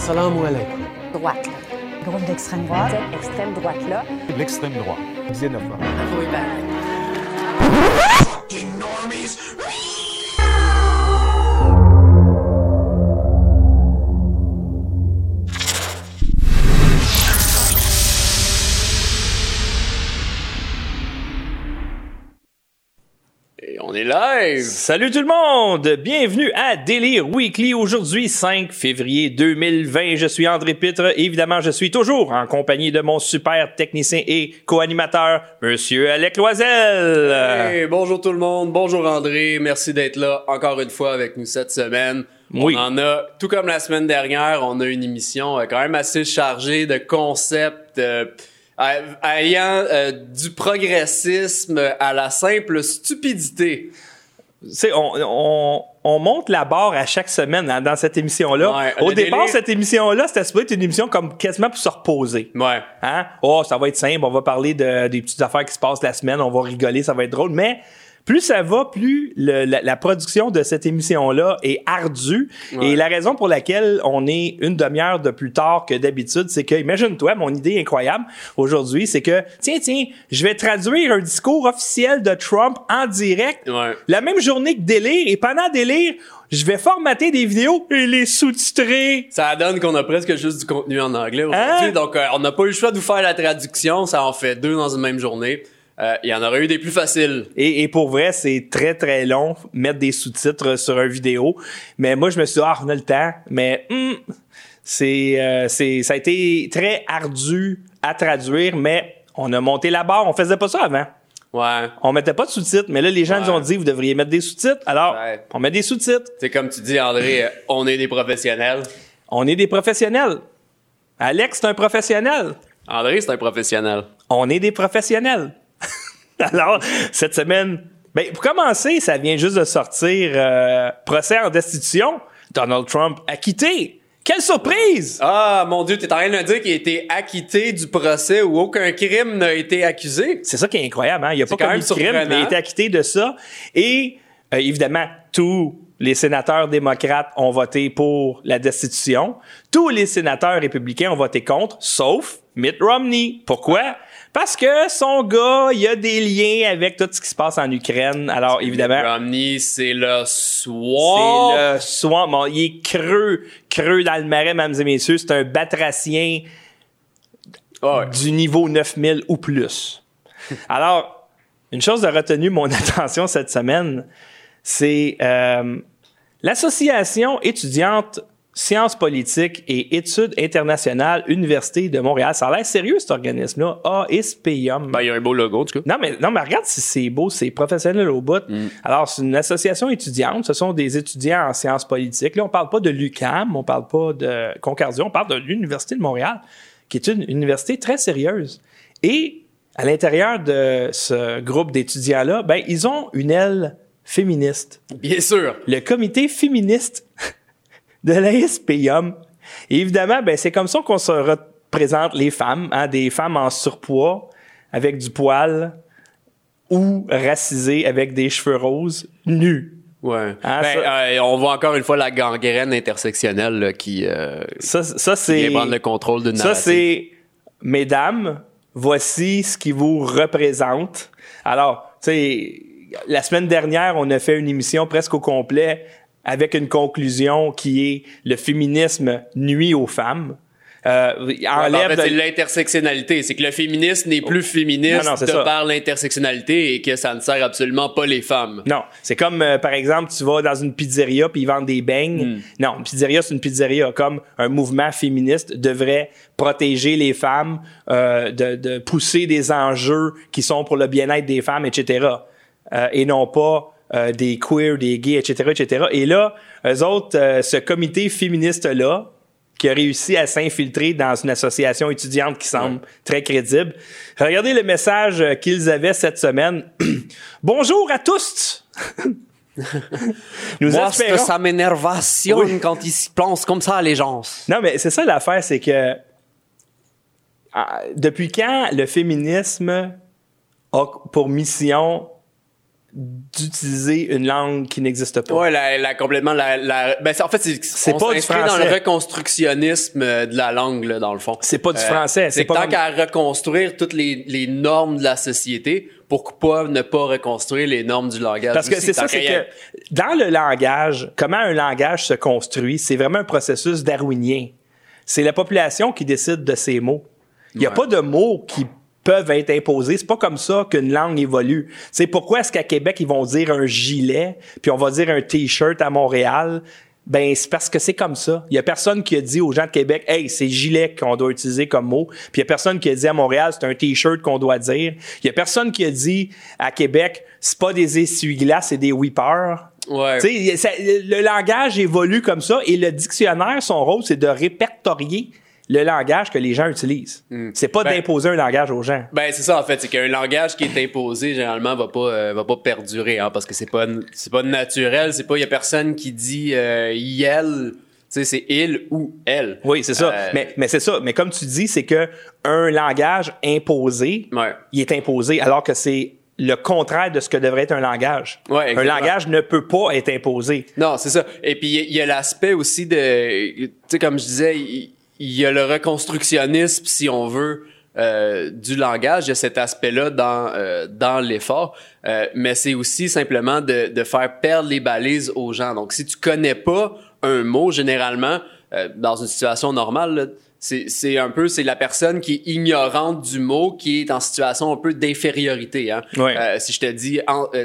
Assalamu alaikum. droite. là. Groupe d'extrême droite. Cette extrême droite-là. L'extrême droite. Xénophobe. Live! Salut tout le monde! Bienvenue à Délire Weekly. Aujourd'hui, 5 février 2020. Je suis André Pitre. Évidemment, je suis toujours en compagnie de mon super technicien et co-animateur, Monsieur Alec Loisel. Hey, bonjour tout le monde, bonjour André, merci d'être là encore une fois avec nous cette semaine. Oui. On en a, tout comme la semaine dernière, on a une émission euh, quand même assez chargée de concepts euh, a- alliant euh, du progressisme à la simple stupidité. Tu sais, on, on, on monte la barre à chaque semaine hein, dans cette émission-là. Ouais, Au départ, délire- cette émission-là, c'était supposé être une émission comme quasiment pour se reposer. Ouais. Hein? Oh, ça va être simple, on va parler de, des petites affaires qui se passent la semaine, on va rigoler, ça va être drôle. Mais plus ça va, plus le- la, la production de cette émission-là est ardue. Ouais. Et la raison pour laquelle on est une demi-heure de plus tard que d'habitude, c'est que, imagine-toi, mon idée incroyable aujourd'hui, c'est que, tiens, tiens, je vais traduire un discours officiel de Trump en direct Ouais. la même journée que Délire. Et pendant Délire, je vais formater des vidéos et les sous-titrer. Ça donne qu'on a presque juste du contenu en anglais aujourd'hui. Hein? Donc, euh, on n'a pas eu le choix de vous faire la traduction. Ça en fait deux dans une même journée. Euh, Il y en aurait eu des plus faciles. Et, et pour vrai, c'est très très long mettre des sous-titres sur une vidéo. Mais moi, je me suis dit, ah, on a le temps. Mais hum, c'est, euh, c'est, ça a été très ardu à traduire, mais on a monté la barre. On faisait pas ça avant. Ouais. On mettait pas de sous-titres, mais là, les gens Ouais. nous ont dit, vous devriez mettre des sous-titres. Alors, Ouais. on met des sous-titres. C'est comme tu dis, André, euh, on est des professionnels. On est des professionnels. Alex, c'est un professionnel. André, c'est un professionnel. on est des professionnels. Alors, cette semaine, ben, pour commencer, ça vient juste de sortir euh, procès en destitution. Donald Trump acquitté. Quelle surprise! Ah, mon Dieu, t'es en train de dire qu'il a été acquitté du procès où aucun crime n'a été accusé? C'est ça qui est incroyable. Hein? Il a C'est pas quand commis même de crime, mais il a été acquitté de ça. Et euh, évidemment, tous les sénateurs démocrates ont voté pour la destitution. Tous les sénateurs républicains ont voté contre, sauf Mitt Romney. Pourquoi? Parce que son gars, il a des liens avec tout ce qui se passe en Ukraine. Alors, évidemment, Romney, c'est le soir. C'est le swamp. Bon, il est creux, creux dans le marais, mesdames et messieurs. C'est un batracien du niveau 9000 ou plus. Alors, une chose a retenu mon attention cette semaine, c'est euh, l'association étudiante sciences politiques et études internationales Université de Montréal. Ça a l'air sérieux, cet organisme-là. ASPIUM. Ben, il y a un beau logo, en tout cas. Non, mais, non, mais regarde si c'est beau, c'est professionnel au bout. Alors, c'est une association étudiante. Ce sont des étudiants en sciences politiques. Là, on parle pas de l'UCAM, on parle pas de Concordia, on parle de l'Université de Montréal, qui est une université très sérieuse. Et à l'intérieur de ce groupe d'étudiants-là, ben, ils ont une aile féministe Bien sûr. le comité féministe de la SPIUM. Et évidemment, ben, c'est comme ça qu'on se représente les femmes, hein, des femmes en surpoids, avec du poil, ou racisées avec des cheveux roses, nues. Ouais. Ah, ben, ça- euh, on voit encore une fois la gangrène intersectionnelle là, qui, euh, Ça, ça qui c'est... prendre le contrôle d'une Ça, c'est, mesdames, voici ce qui vous représente. Alors, tu sais, la semaine dernière, on a fait une émission presque au complet avec une conclusion qui est le féminisme nuit aux femmes. Euh, Ouais, ben, en enlève fait, de- l'intersectionnalité. C'est que le féminisme n'est plus féministe Non, non, c'est de ça. par l'intersectionnalité et que ça ne sert absolument pas les femmes. Non, c'est comme euh, par exemple, tu vas dans une pizzeria puis ils vendent des beignes. Hmm. Non, une pizzeria c'est une pizzeria. Comme un mouvement féministe devrait protéger les femmes, euh, de, de pousser des enjeux qui sont pour le bien-être des femmes, etc. Et non pas euh, des queers, des gays, etc., etc. Et là, eux autres, euh, ce comité féministe là qui a réussi à s'infiltrer dans une association étudiante qui semble très crédible. Regardez le message euh, qu'ils avaient cette semaine. Bonjour à tous. Nous Moi, ça m'énervation Oui. quand ils se pensent comme ça à les gens. Non, mais c'est ça l'affaire, c'est que ah, depuis quand le féminisme a pour mission d'utiliser une langue qui n'existe pas. Ouais, la, la complètement la, la ben en fait c'est pas du s'inscrit dans le français. reconstructionnisme de la langue là, dans le fond. C'est pas du Euh, français, c'est pas tant comme- qu'à reconstruire toutes les, les normes de la société, pourquoi ne pas reconstruire les normes du langage Parce que c'est ça, c'est que dans le langage, comment un langage se construit, c'est vraiment un processus darwinien. C'est la population qui décide de ces mots. Il n'y a Ouais. pas de mots qui peuvent être imposés. C'est pas comme ça qu'une langue évolue. C'est pourquoi est-ce qu'à Québec, ils vont dire un gilet, puis on va dire un T-shirt à Montréal? Ben, c'est parce que c'est comme ça. Il y a personne qui a dit aux gens de Québec, hey, c'est gilet qu'on doit utiliser comme mot. Puis il y a personne qui a dit à Montréal, c'est un T-shirt qu'on doit dire. Il y a personne qui a dit à Québec, c'est pas des essuie-glaces, c'est des whippers. Ouais. Ça- le langage évolue comme ça et le dictionnaire, son rôle, c'est de répertorier le langage que les gens utilisent. C'est pas Ben- d'imposer un langage aux gens. Ben c'est ça en fait, c'est qu'un langage qui est imposé généralement va pas euh, va pas perdurer hein, parce que c'est pas c'est pas naturel, c'est pas il y a personne qui dit euh, tu sais c'est il ou elle. Oui, c'est ça. Euh, Mais, mais c'est ça. Mais comme tu dis, c'est que un langage imposé, Ouais. il est imposé alors que c'est le contraire de ce que devrait être un langage. Ouais, un langage ne peut pas être imposé. Non, c'est ça. Et puis il y a l'aspect aussi de tu sais comme je disais, il il y a le reconstructionnisme si on veut euh, du langage, il y a cet aspect-là dans euh, dans l'effort, Euh, mais c'est aussi simplement de, de faire perdre les balises aux gens. Donc si tu connais pas un mot généralement euh, dans une situation normale, là, c'est c'est un peu c'est la personne qui est ignorante du mot qui est en situation un peu d'infériorité. Hein? Ouais. Euh, si je te dis an- euh,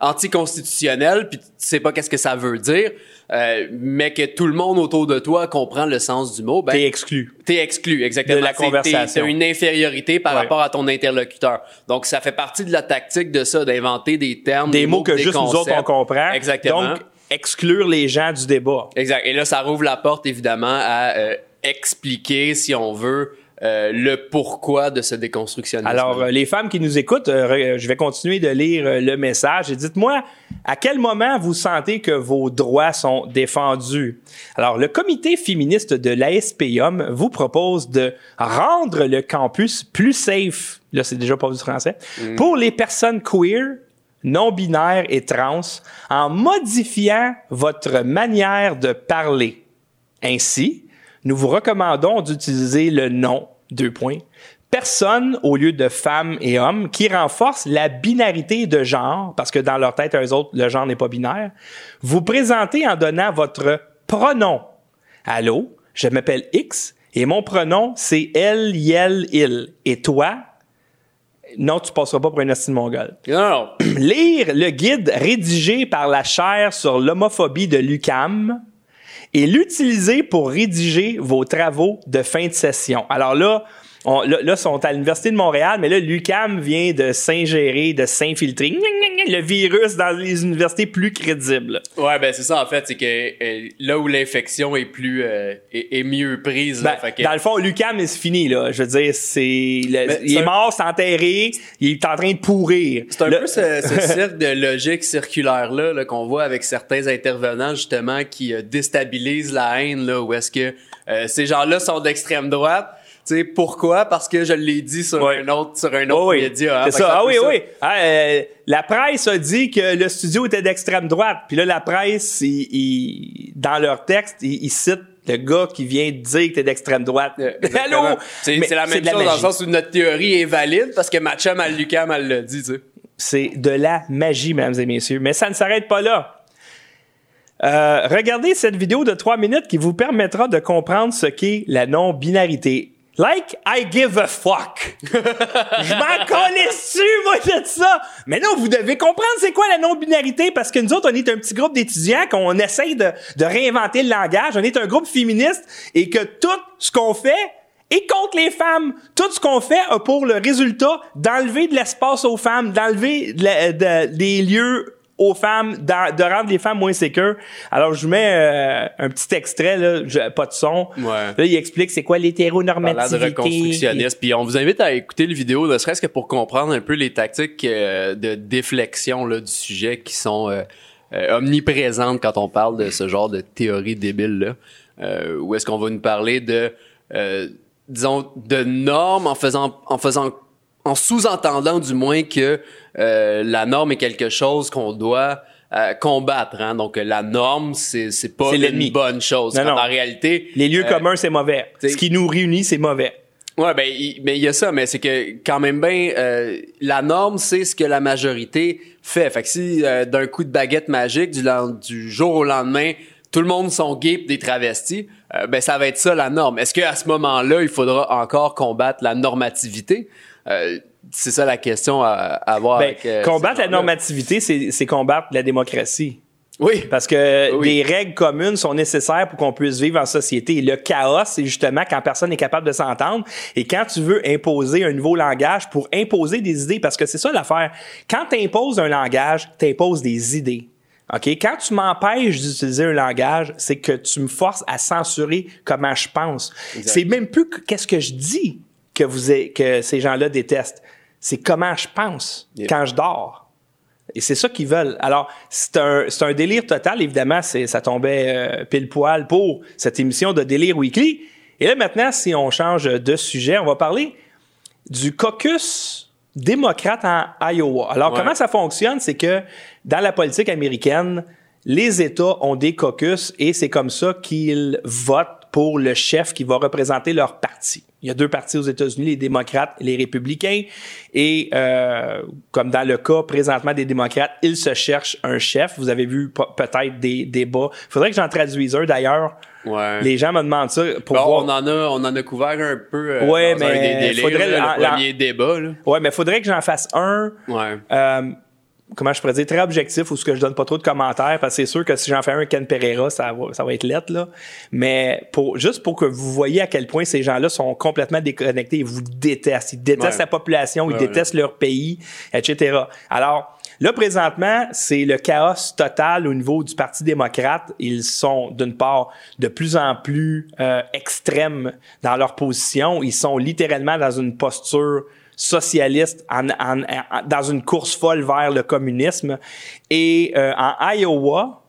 anticonstitutionnel, puis tu sais pas qu'est-ce que ça veut dire, euh, mais que tout le monde autour de toi comprend le sens du mot, ben T'es exclu. T'es exclu, exactement. De la conversation. T'as une infériorité par Ouais. rapport à ton interlocuteur. Donc, ça fait partie de la tactique de ça, d'inventer des termes, Des mots que des juste nous autres, on concepts. comprend. Exactement. Donc, exclure les gens du débat. Exact. Et là, ça rouvre la porte, évidemment, à euh, expliquer, si on veut, euh, le pourquoi de ce déconstructionnisme. Alors, euh, les femmes qui nous écoutent, euh, je vais continuer de lire euh, le message et dites-moi à quel moment vous sentez que vos droits sont défendus? Alors, le comité féministe de l'ASPIUM vous propose de rendre le campus plus safe. Là, c'est déjà pas du français. Pour les personnes queer, non-binaires et trans, en modifiant votre manière de parler. Ainsi, nous vous recommandons d'utiliser le nom, deux points, personne au lieu de femme et homme, qui renforce la binarité de genre, parce que dans leur tête, eux autres, le genre n'est pas binaire. Vous présentez en donnant votre pronom. Allô, je m'appelle X et mon pronom, c'est elle, yel, il. Et toi? Non, tu passeras pas pour un hostile mongol Non, non. lire le guide rédigé par la chaire sur l'homophobie de l'UCAM et l'utiliser pour rédiger vos travaux de fin de session. Alors là, on, là, là, sont à l'Université de Montréal, mais là, l'UCAM vient de s'ingérer, de s'infiltrer le virus dans les universités plus crédibles. Ouais, ben c'est ça en fait, c'est que euh, là où l'infection est plus euh, est, est mieux prise, là, Ben, fait que- Dans le fond, l'UCAM, c'est fini, là. Je veux dire, c'est, Mais il est un- mort, c'est enterré, il est en train de pourrir. C'est un peu ce, ce cercle de logique circulaire-là là, qu'on voit avec certains intervenants, justement, qui euh, déstabilisent la haine, là, où est-ce que euh, ces gens-là sont d'extrême droite. Sais, pourquoi? Parce que je l'ai dit sur Ouais. un autre, sur un autre Oh oui, média. hein. c'est ça. Ah oui, ça. oui. Ah, euh, la presse a dit que le studio était d'extrême droite. Puis là, la presse, il- il- dans leur texte, ils citent le gars qui vient de dire que t'es d'extrême droite. Euh, exactement. Allô? C'est la même chose dans le sens où notre théorie est valide parce que ma chum à Lucam, elle l'a dit, tu sais. C'est de la magie, mesdames et messieurs. Mais ça ne s'arrête pas là. Euh, regardez cette vidéo de 3 minutes qui vous permettra de comprendre ce qu'est la non-binarité. Like I give a fuck. Je m'en connais dessus, moi, de ça? Mais non, vous devez comprendre c'est quoi la non-binarité parce que nous autres, on est un petit groupe d'étudiants qu'on essaye de, de réinventer le langage. On est un groupe féministe et que tout ce qu'on fait est contre les femmes. Tout ce qu'on fait a pour le résultat d'enlever de l'espace aux femmes, d'enlever de la- de- des lieux aux femmes, de rendre les femmes moins sécures. Alors, je vous mets euh, un petit extrait, là, je- pas de son. Ouais. Là, il explique c'est quoi Parlant de l'hétéronormativité. reconstructionniste. Puis on vous invite à écouter le vidéo, ne serait-ce que pour comprendre un peu les tactiques euh, de déflexion là, du sujet qui sont euh, euh, omniprésentes quand on parle de ce genre de théorie débile là. Euh, où est-ce qu'on va nous parler de, euh, disons, de normes en faisant, en faisant en sous-entendant du moins que euh, la norme est quelque chose qu'on doit euh, combattre. Hein. Donc la norme, c'est c'est pas une bonne chose. Non, non. En réalité, Les lieux euh, communs, c'est mauvais. Ce qui nous réunit, c'est mauvais. Ouais, ben, il, mais il y a ça, mais c'est que quand même bien, euh, la norme, c'est ce que la majorité fait. Fait que si euh, d'un coup de baguette magique, du, jour au lendemain, tout le monde sont gays des travestis, euh, ben ça va être ça la norme. Est-ce qu'à ce moment-là, il faudra encore combattre la normativité? Euh, c'est ça la question à, à avoir. Ben, avec, euh, combattre la normativité, c'est combattre la démocratie. Oui. Parce que Oui. des règles communes sont nécessaires pour qu'on puisse vivre en société. Et le chaos, c'est justement quand personne n'est capable de s'entendre et quand tu veux imposer un nouveau langage pour imposer des idées, parce que c'est ça l'affaire. Quand tu imposes un langage, tu imposes des idées. OK? Quand tu m'empêches d'utiliser un langage, c'est que tu me forces à censurer comment je pense. C'est même plus que- qu'est-ce que je dis que vous que ces gens-là détestent. C'est comment je pense quand je dors. Et c'est ça qu'ils veulent. Alors, c'est un, c'est un délire total. Évidemment, c'est, ça tombait euh, pile poil pour cette émission de Délire Weekly. Et là, maintenant, si on change de sujet, on va parler du caucus démocrate en Iowa. Alors, Ouais. comment ça fonctionne? C'est que dans la politique américaine, les États ont des caucus et c'est comme ça qu'ils votent pour le chef qui va représenter leur parti. Il y a deux partis aux États-Unis, les démocrates et les républicains. Et euh, comme dans le cas présentement des démocrates, ils se cherchent un chef. Vous avez vu pe- peut-être des débats. Il faudrait que j'en traduise un d'ailleurs. Ouais. Les gens me demandent ça pour Bon, voir. on en a, on en a couvert un peu. euh, Ouais, dans un mais des délires, faudrait là, le la- premier débat. Là. Ouais, mais il faudrait que j'en fasse un. Ouais. Euh, comment je pourrais dire, très objectif, ou ce que je donne pas trop de commentaires, parce que c'est sûr que si j'en fais un Ken Pereira, ça va, ça va être lettre, là. Mais pour, juste pour que vous voyez à quel point ces gens-là sont complètement déconnectés, ils vous détestent. Ils détestent Ouais. la population, ils Ouais, détestent leur pays, etc. Alors, là, présentement, c'est le chaos total au niveau du Parti démocrate. Ils sont, d'une part, de plus en plus euh, extrêmes dans leur position. Ils sont littéralement dans une posture socialiste en, en- en- dans une course folle vers le communisme. Et euh, en Iowa,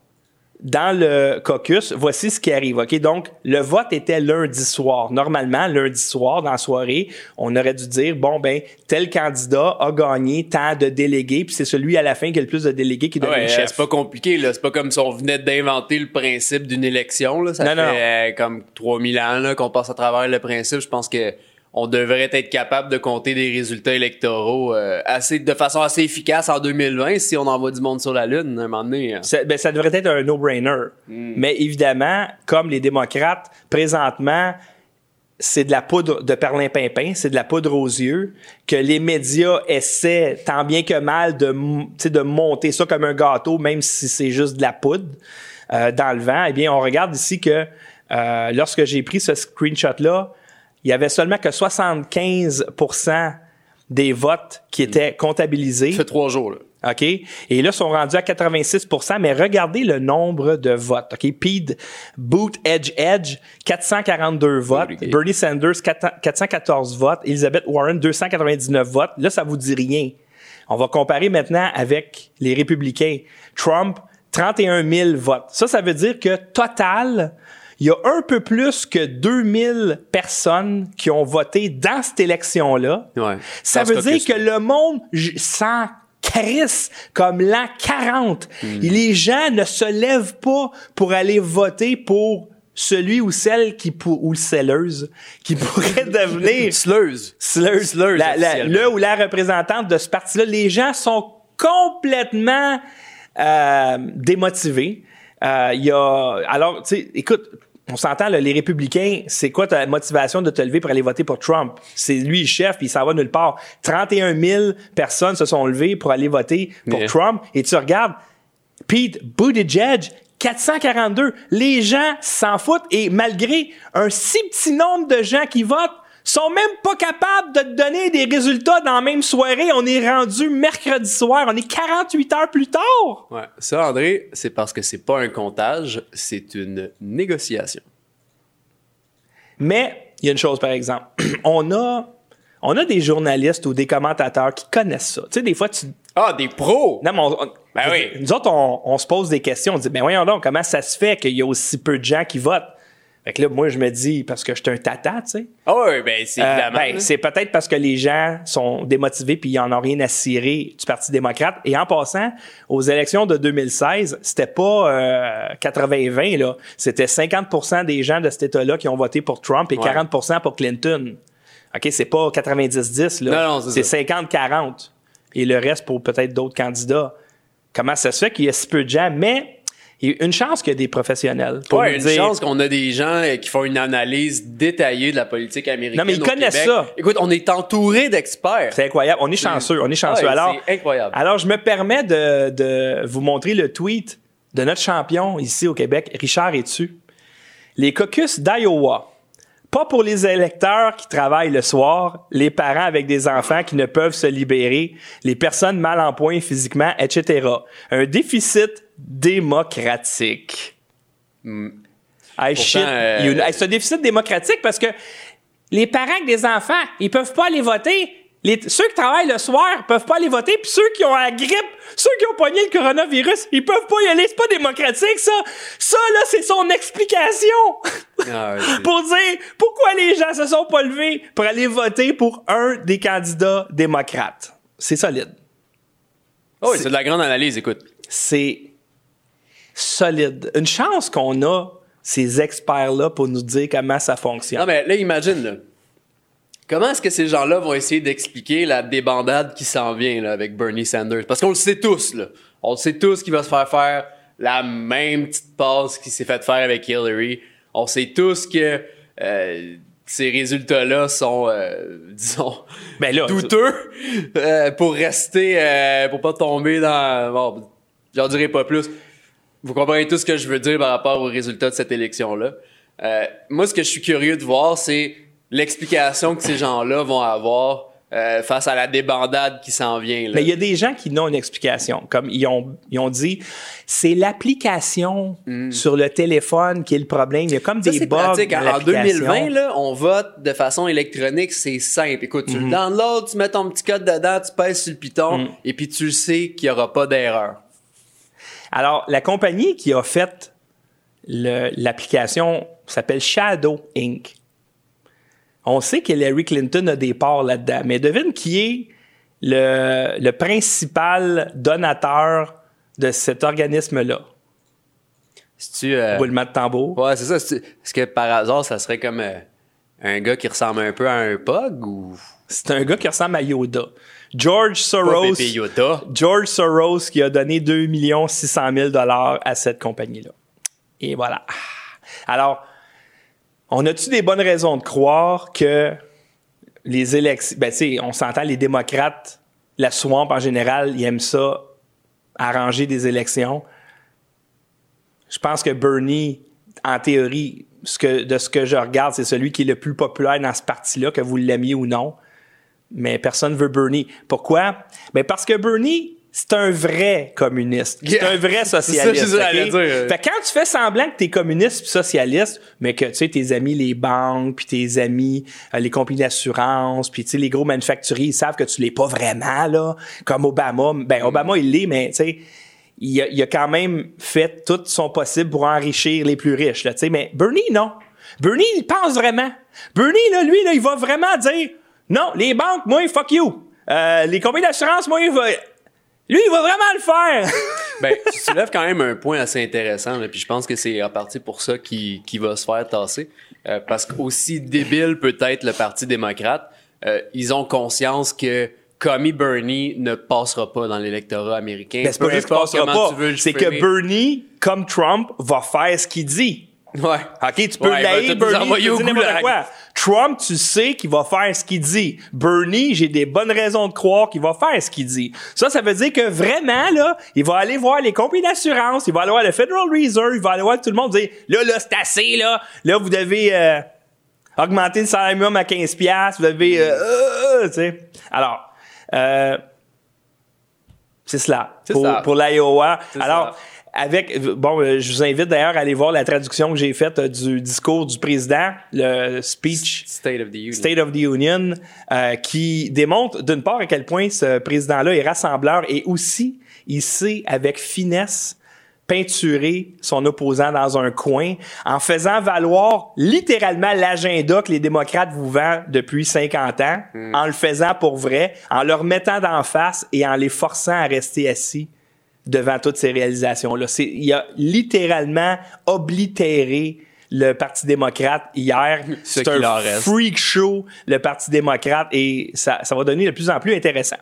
dans le caucus, voici ce qui arrive. Ok, donc le vote était lundi soir. Normalement, lundi soir dans la soirée, on aurait dû dire bon ben tel candidat a gagné tant de délégués, puis c'est celui à la fin qui a le plus de délégués qui devient Ouais, euh, chef. c'est pas compliqué là, c'est pas comme si on venait d'inventer le principe d'une élection là, ça Non, fait non. euh, comme 3000 ans là qu'on passe à travers le principe, je pense que on devrait être capable de compter des résultats électoraux euh, assez de façon assez efficace en 2020 si on envoie du monde sur la lune à un moment donné. hein. Ça, ben, ça devrait être un no-brainer. Mais évidemment, comme les démocrates, présentement, c'est de la poudre de perlimpinpin, c'est de la poudre aux yeux, que les médias essaient tant bien que mal de, m- tu sais, de monter ça comme un gâteau, même si c'est juste de la poudre euh, dans le vent. Eh bien, on regarde ici que euh, lorsque j'ai pris ce screenshot-là, il y avait seulement que 75% des votes qui étaient comptabilisés. Ça fait trois jours là. OK? Et là, ils sont rendus à 86% mais regardez le nombre de votes. OK? Pete Boot Edge Edge, 442 votes. Bernie. Bernie Sanders, 4- 414 votes. Elizabeth Warren, 299 votes. Là, ça vous dit rien. On va comparer maintenant avec les républicains. Trump, 31 000 votes. Ça, ça veut dire que total, il y a un peu plus que 2000 personnes qui ont voté dans cette élection-là. Ouais. Ça Dans veut dire que le monde j- s'en crisse comme l'an 40. Hmm. Les gens ne se lèvent pas pour aller voter pour celui ou celle qui pour, ou celleuse qui pourrait devenir Sleuse. Sleuse, Sleuse, la- la- officiellement. le ou la représentante de ce parti-là. Les gens sont complètement euh, démotivés. Euh, Il y a alors, tu sais, écoute. On s'entend, là, les républicains, c'est quoi ta motivation de te lever pour aller voter pour Trump? C'est lui le chef, puis il s'en va nulle part. 31 000 personnes se sont levées pour aller voter pour Trump. Et tu regardes, Pete Buttigieg, 442. Les gens s'en foutent et malgré un si petit nombre de gens qui votent, sont même pas capables de te donner des résultats dans la même soirée. On est rendu mercredi soir. On est 48 heures plus tard. Ouais. Ça André, c'est parce que c'est pas un comptage, c'est une négociation. Mais il y a une chose, par exemple. on a, on a des journalistes ou des commentateurs qui connaissent ça. Tu sais, des fois, tu, Ah, des pros. Non, mais on- on- Ben oui. Nous autres, on, on se pose des questions. On dit, ben voyons donc, comment ça se fait qu'il y a aussi peu de gens qui votent? Fait que là, moi, je me dis, parce que je suis un tata, tu sais. Ah oui, ben c'est Euh, évidemment. ben, c'est peut-être parce que les gens sont démotivés puis ils en ont rien à cirer du Parti démocrate. Et en passant, aux élections de 2016, c'était pas euh, 80-20, là. C'était 50% des gens de cet État-là qui ont voté pour Trump et Ouais. 40% pour Clinton. OK, c'est pas 90-10, là. Non, non, c'est c'est 50-40. Et le reste pour peut-être d'autres candidats. Comment ça se fait qu'il y a si peu de gens? Mais il y a une chance qu'il y a des professionnels. Pour Ouais, une dire- chance qu'on a des gens euh, qui font une analyse détaillée de la politique américaine. Non, mais ils au connaissent Québec. ça. Écoute, on est entouré d'experts. C'est incroyable. On est chanceux. On est chanceux. Ouais, alors, c'est incroyable. Alors, je me permets de, de vous montrer le tweet de notre champion ici au Québec, Richard Etu. Les caucus d'Iowa. Pas pour les électeurs qui travaillent le soir, les parents avec des enfants qui ne peuvent se libérer, les personnes mal en point physiquement, etc. Un déficit démocratique. I shit euh, you. Hey, C'est un déficit démocratique parce que les parents avec des enfants, ils peuvent pas aller voter. Les- ceux qui travaillent le soir peuvent pas aller voter, puis ceux qui ont la grippe, ceux qui ont pogné le coronavirus, ils peuvent pas y aller. C'est pas démocratique, ça. Ça, là, c'est son explication Ah, pour dire pourquoi les gens se sont pas levés pour aller voter pour un des candidats démocrates. C'est solide. Oh, oui, c'est de la grande analyse, écoute. C'est solide. Une chance qu'on a ces experts-là pour nous dire comment ça fonctionne. Non, mais là, imagine, là. Comment est-ce que ces gens-là vont essayer d'expliquer la débandade qui s'en vient là, avec Bernie Sanders? Parce qu'on le sait tous, là. On le sait tous qu'il va se faire faire la même petite passe qu'il s'est fait faire avec Hillary. On sait tous que euh, ces résultats-là sont, euh, disons, Ben là, douteux euh, pour rester, pour pas tomber dans... Bon, j'en dirai pas plus. Vous comprenez tout ce que je veux dire par rapport aux résultats de cette élection-là. Euh, moi, ce que je suis curieux de voir, c'est l'explication que ces gens-là vont avoir euh, face à la débandade qui s'en vient. là. Mais il y a des gens qui n'ont une explication. Comme ils ont, ils ont dit, c'est l'application sur le téléphone qui est le problème. Il y a comme Mm. Ça, des bugs. pratique. En l'application. 2020, là, on vote de façon électronique, c'est simple. Écoute, tu Mm-hmm. le downloads, tu mets ton petit code dedans, tu pèses sur le piton, Mm. et puis tu le sais qu'il n'y aura pas d'erreur. Alors, la compagnie qui a fait l'application s'appelle Shadow Inc. On sait que Hillary Clinton a des parts là-dedans, mais devine qui est le, le principal donateur de cet organisme-là? Si tu, euh, Roulement de tambour. Ouais, c'est ça. Est-ce que par hasard, ça serait comme euh, un gars qui ressemble un peu à un pug ou? C'est un gars qui ressemble à Yoda. George Soros. Yoda? George Soros qui a donné 2 600 000 dollars à cette compagnie-là. Et voilà. Alors, on a-tu des bonnes raisons de croire que les élections, ben tu sais, on s'entend, les démocrates, la swamp en général, ils aiment ça, arranger des élections. Je pense que Bernie, en théorie, ce que, de ce que je regarde, c'est celui qui est le plus populaire dans ce parti-là, que vous l'aimiez ou non mais personne veut Bernie. Pourquoi? Ben parce que Bernie, c'est un vrai communiste. C'est Yeah. un vrai socialiste. c'est ça, dire. Fait quand tu fais semblant que t'es communiste puis socialiste, mais que tu sais tes amis les banques puis tes amis euh, les compagnies d'assurance puis tu sais les gros manufacturiers ils savent que tu l'es pas vraiment là, comme Obama. Ben Obama il l'est, mais tu sais il a, il a quand même fait tout son possible pour enrichir les plus riches là. Tu sais, mais Bernie non. Bernie il pense vraiment. Bernie là lui là il va vraiment dire non les banques moi fuck you. Euh, les compagnies d'assurance moi il va lui, il va vraiment le faire! Ben, tu soulèves quand même un point assez intéressant, là, puis je pense que c'est en partie pour ça qu'il va se faire tasser. Euh, parce qu'aussi débile peut être le Parti démocrate, euh, ils ont conscience que Commie Bernie ne passera pas dans l'électorat américain. Ben, c'est pas juste qu'il passera pas. C'est que. Bernie, comme Trump, va faire ce qu'il dit. Ouais. OK, tu peux Ouais, Bernie, envoyer tu au n'importe goulag. quoi. Trump, tu sais qu'il va faire ce qu'il dit. Bernie, j'ai des bonnes raisons de croire qu'il va faire ce qu'il dit. Ça, ça veut dire que vraiment, là, il va aller voir les compagnies d'assurance, il va aller voir le Federal Reserve, il va aller voir tout le monde dire, là, là, c'est assez, là. Là, vous devez euh, augmenter le salaire minimum à 15 piastres, vous devez... euh, euh, euh, tu sais. Alors, euh, c'est cela. Pour, l'Iowa. Alors, avec bon, euh, je vous invite d'ailleurs à aller voir la traduction que j'ai faite euh, du discours du président, le speech State of the Union. State of the Union, euh, qui démontre d'une part à quel point ce président-là est rassembleur et aussi il sait avec finesse peinturer son opposant dans un coin en faisant valoir littéralement l'agenda que les démocrates vous vendent depuis 50 ans, en le faisant pour vrai, en leur mettant d'en face et en les forçant à rester assis devant toutes ces réalisations-là. Il a littéralement oblitéré le Parti démocrate hier. Ce C'est un reste. freak show, le Parti démocrate, et ça, ça va devenir de plus en plus intéressant.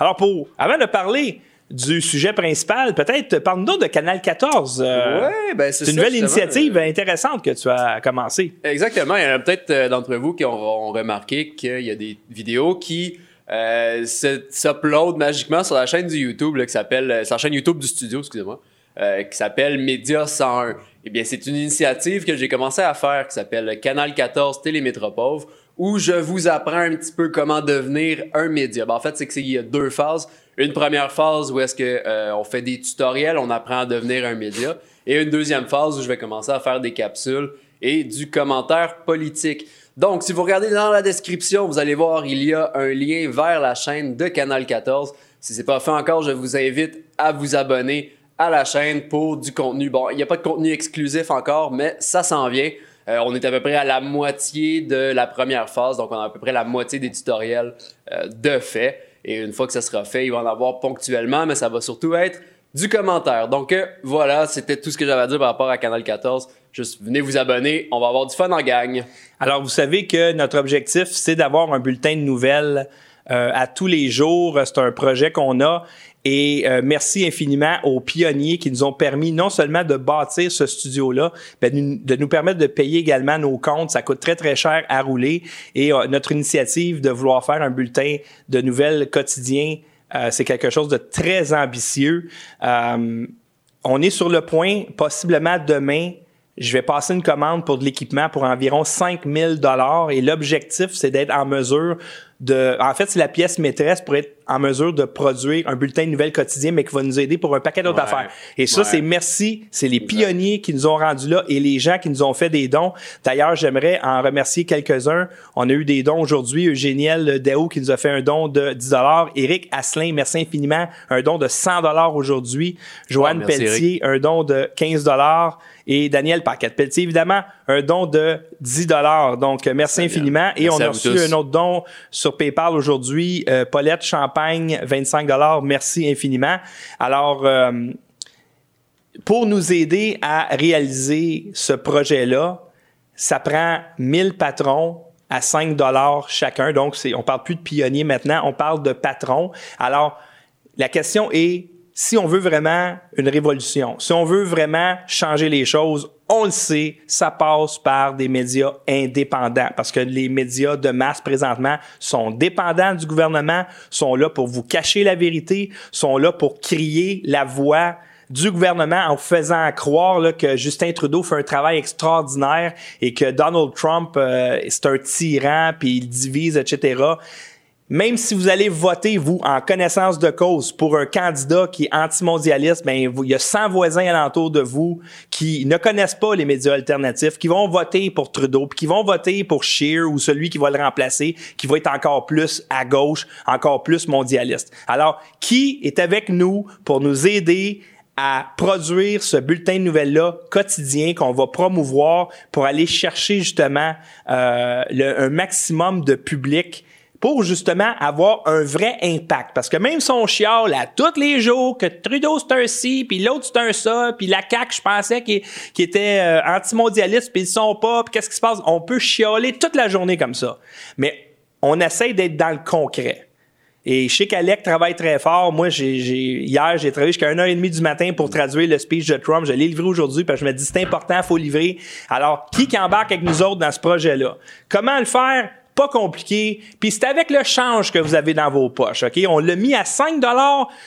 Alors, pour, avant de parler du sujet principal, peut-être parle-nous de Canal 14. Euh, Ouais, ben, c'est c'est une nouvelle initiative euh, intéressante que tu as commencé. Exactement. Il y en a peut-être euh, d'entre vous qui ont, ont remarqué qu'il y a des vidéos qui euh, s'uploadent magiquement sur la chaîne du YouTube là, qui s'appelle, euh, la chaîne YouTube du studio, excusez-moi, euh, qui s'appelle Média 101. Eh bien, c'est une initiative que j'ai commencé à faire qui s'appelle Canal 14 Télémétropole où je vous apprends un petit peu comment devenir un média. Ben, en fait, c'est que il y a deux phases. Une première phase où est-ce que euh, on fait des tutoriels, on apprend à devenir un média, et une deuxième phase où je vais commencer à faire des capsules et du commentaire politique. Donc, si vous regardez dans la description, vous allez voir, il y a un lien vers la chaîne de Canal 14. Si c'est pas fait encore, je vous invite à vous abonner à la chaîne pour du contenu. Bon, il n'y a pas de contenu exclusif encore, mais ça s'en vient. Euh, on est à peu près à la moitié de la première phase, donc on a à peu près la moitié des tutoriels euh, de fait. Et une fois que ça sera fait, il va en avoir ponctuellement, mais ça va surtout être du commentaire. Donc euh, voilà, c'était tout ce que j'avais à dire par rapport à Canal 14. Juste venez vous abonner, on va avoir du fun en gang. Alors, vous savez que notre objectif, c'est d'avoir un bulletin de nouvelles euh, à tous les jours. C'est un projet qu'on a. Et euh, merci infiniment aux pionniers qui nous ont permis non seulement de bâtir ce studio-là, mais de nous- permettre de payer également nos comptes. Ça coûte très, très cher à rouler. Et euh, notre initiative de vouloir faire un bulletin de nouvelles quotidien, c'est quelque chose de très ambitieux. On est sur le point, possiblement demain, je vais passer une commande pour de l'équipement pour environ 5000 dollars et l'objectif c'est d'être en mesure de en fait c'est la pièce maîtresse pour être en mesure de produire un bulletin de nouvelles quotidien mais qui va nous aider pour un paquet d'autres Ouais. affaires. Et ça Ouais. c'est merci, c'est les pionniers qui nous ont rendus là et les gens qui nous ont fait des dons. D'ailleurs, j'aimerais en remercier quelques-uns. On a eu des dons aujourd'hui, Eugéniel Daou qui nous a fait un don de 10 dollars, Éric Asselin, merci infiniment, un don de 100 dollars aujourd'hui. Joanne Ah, merci, Pelletier, un don de 15 dollars et Daniel Paquette Pelletier évidemment un don de 10 dollars. Donc euh, merci infiniment et Merci on a reçu tous. un autre don sur PayPal aujourd'hui euh, Paulette Champagne 25 dollars. Merci infiniment. Alors euh, pour nous aider à réaliser ce projet-là, ça prend 1000 patrons à 5 dollars chacun. Donc, c'est, on parle plus de pionniers maintenant, on parle de patrons. Alors, la question est, si on veut vraiment une révolution, si on veut vraiment changer les choses, on le sait, ça passe par des médias indépendants parce que les médias de masse présentement sont dépendants du gouvernement, sont là pour vous cacher la vérité, sont là pour crier la voix du gouvernement en faisant croire que Justin Trudeau fait un travail extraordinaire et que Donald Trump euh, c'est un tyran puis il divise etc. Même si vous allez voter, vous, en connaissance de cause, pour un candidat qui est antimondialiste, ben, il y a 100 voisins alentour de vous qui ne connaissent pas les médias alternatifs, qui vont voter pour Trudeau, puis qui vont voter pour Scheer ou celui qui va le remplacer, qui va être encore plus à gauche, encore plus mondialiste. Alors, qui est avec nous pour nous aider à produire ce bulletin de nouvelles-là quotidien qu'on va promouvoir pour aller chercher justement euh, un maximum de public pour justement avoir un vrai impact. Parce que même si on chiale à tous les jours que Trudeau c'est un ci, puis l'autre c'est un ça, puis la CAQ, je pensais qu'il était euh, antimondialiste, puis ils sont pas, puis qu'est-ce qui se passe? On peut chialer toute la journée comme ça. Mais on essaie d'être dans le concret. Et je sais qu'Alec travaille très fort. Moi, hier, j'ai travaillé jusqu'à 1h30 du matin pour traduire le speech de Trump. Je l'ai livré aujourd'hui parce que je me dis c'est important, faut livrer. Alors, qui qui embarque avec nous autres dans ce projet-là? Comment le faire? Pas compliqué. Puis c'est avec le change que vous avez dans vos poches. OK? On l'a mis à 5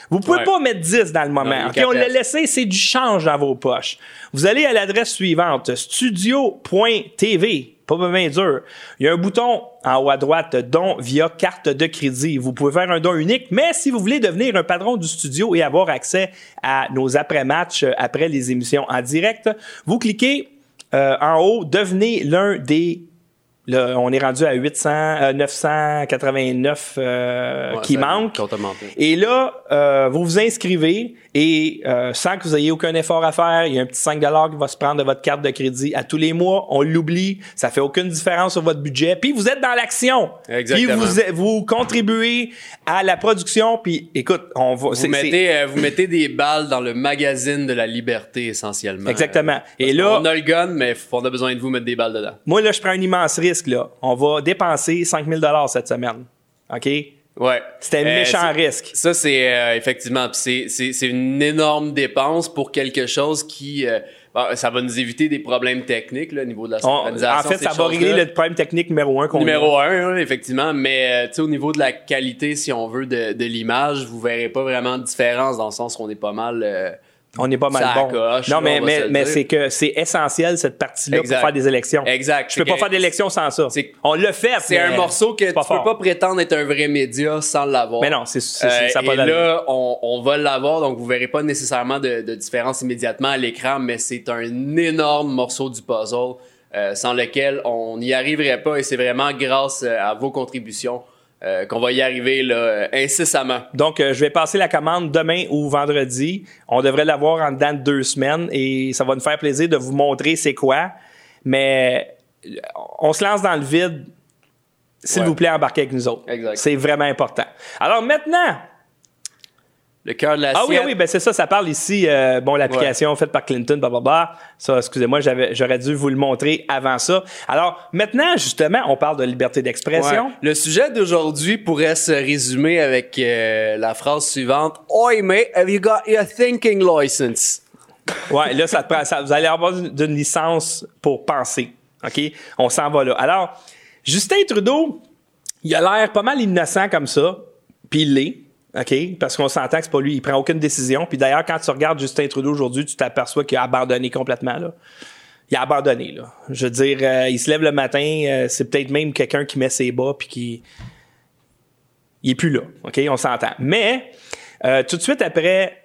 Vous pouvez Ouais. pas mettre 10 dans le moment. Non, On l'a laissé, c'est du change dans vos poches. Vous allez à l'adresse suivante, studio.tv. Pas bien dur. Il y a un bouton en haut à droite, don via carte de crédit. Vous pouvez faire un don unique, mais si vous voulez devenir un patron du studio et avoir accès à nos après-matchs euh, après les émissions en direct, vous cliquez euh, en haut, devenez l'un des Là, on est rendu à 800, euh, 989 euh, Ouais, qui manquent. Et là, euh, vous vous inscrivez et euh, sans que vous ayez aucun effort à faire, il y a un petit 5 qui va se prendre de votre carte de crédit à tous les mois. On l'oublie, ça fait aucune différence sur votre budget. Puis vous êtes dans l'action. Exactement. Puis vous, vous contribuez à la production. Puis écoute, on va. Vous mettez, euh, vous mettez des balles dans le magazine de la liberté, essentiellement. Exactement. Et là- On a le gun, mais on a besoin de vous mettre des balles dedans. Moi, là, je prends un immense risque. Là. On va dépenser 5000 cette semaine. OK? Ouais. C'était un Euh, méchant risque. Ça, c'est euh, effectivement, pis c'est, c'est, c'est une énorme dépense pour quelque chose qui, euh, bon, ça va nous éviter des problèmes techniques là, au niveau de la On- synchronisation. en fait, ça va régler le problème technique numéro un qu'on a. Numéro un, hein, effectivement, mais euh, tu sais, au niveau de la qualité, si on veut, de, de l'image, vous verrez pas vraiment de différence dans le sens où on est pas mal. On n'est pas mal Ça bon. coche, non, mais, mais, le mais c'est que c'est essentiel, cette partie-là, pour faire des élections. Exact. Je peux pas faire d'élection sans ça. On l'a fait. C'est un morceau que tu peux fort. pas prétendre être un vrai média sans l'avoir. Mais non, c'est, Euh, ça pas et là, on, on va l'avoir, donc vous verrez pas nécessairement de, de différence immédiatement à l'écran, mais c'est un énorme morceau du puzzle euh, sans lequel on n'y arriverait pas et c'est vraiment grâce euh, à vos contributions euh, qu'on va y arriver là, incessamment. Donc, euh, je vais passer la commande demain ou vendredi. On devrait l'avoir en dedans de deux semaines et ça va nous faire plaisir de vous montrer c'est quoi. Mais euh, on se lance dans le vide. S'il Ouais. vous plaît, embarquez avec nous autres. Exact. C'est vraiment important. Alors maintenant, Le cœur de la Ah oui, oui, ben c'est ça, ça parle ici, euh, bon, l'application faite par Clinton, blablabla. Ça, excusez-moi, j'avais, j'aurais dû vous le montrer avant ça. Alors, maintenant, justement, on parle de liberté d'expression. Ouais. Le sujet d'aujourd'hui pourrait se résumer avec euh, la phrase suivante. Oi, mate, have you got your thinking license? Ouais, là, ça te prend, ça, vous allez avoir une, licence pour penser. OK? On s'en va là. Alors, Justin Trudeau, il a l'air pas mal innocent comme ça, puis il l'est. OK? Parce qu'on s'entend que c'est pas lui, il prend aucune décision. Puis d'ailleurs, quand tu regardes Justin Trudeau aujourd'hui, tu t'aperçois qu'il a abandonné complètement. Il a abandonné. Je veux dire, euh, il se lève le matin, euh, c'est peut-être même quelqu'un qui met ses bas, puis qui. Il est plus là. OK? On s'entend. Mais, euh, tout de suite après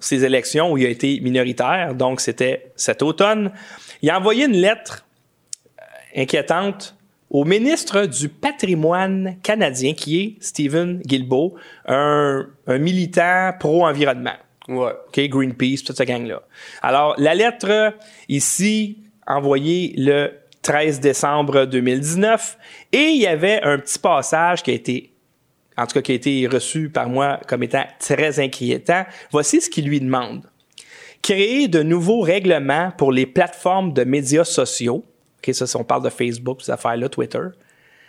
ces élections où il a été minoritaire, donc c'était cet automne, il a envoyé une lettre inquiétante au ministre du patrimoine canadien, qui est Stephen Guilbeault, un, un militant pro-environnement. Ouais. OK, Greenpeace, toute cette gang-là. Alors, la lettre ici, envoyée le 13 décembre 2019, et il y avait un petit passage qui a été, en tout cas, qui a été reçu par moi comme étant très inquiétant. Voici ce qu'il lui demande. Créer de nouveaux règlements pour les plateformes de médias sociaux. OK, ça, si on parle de Facebook, ces affaires-là, Twitter.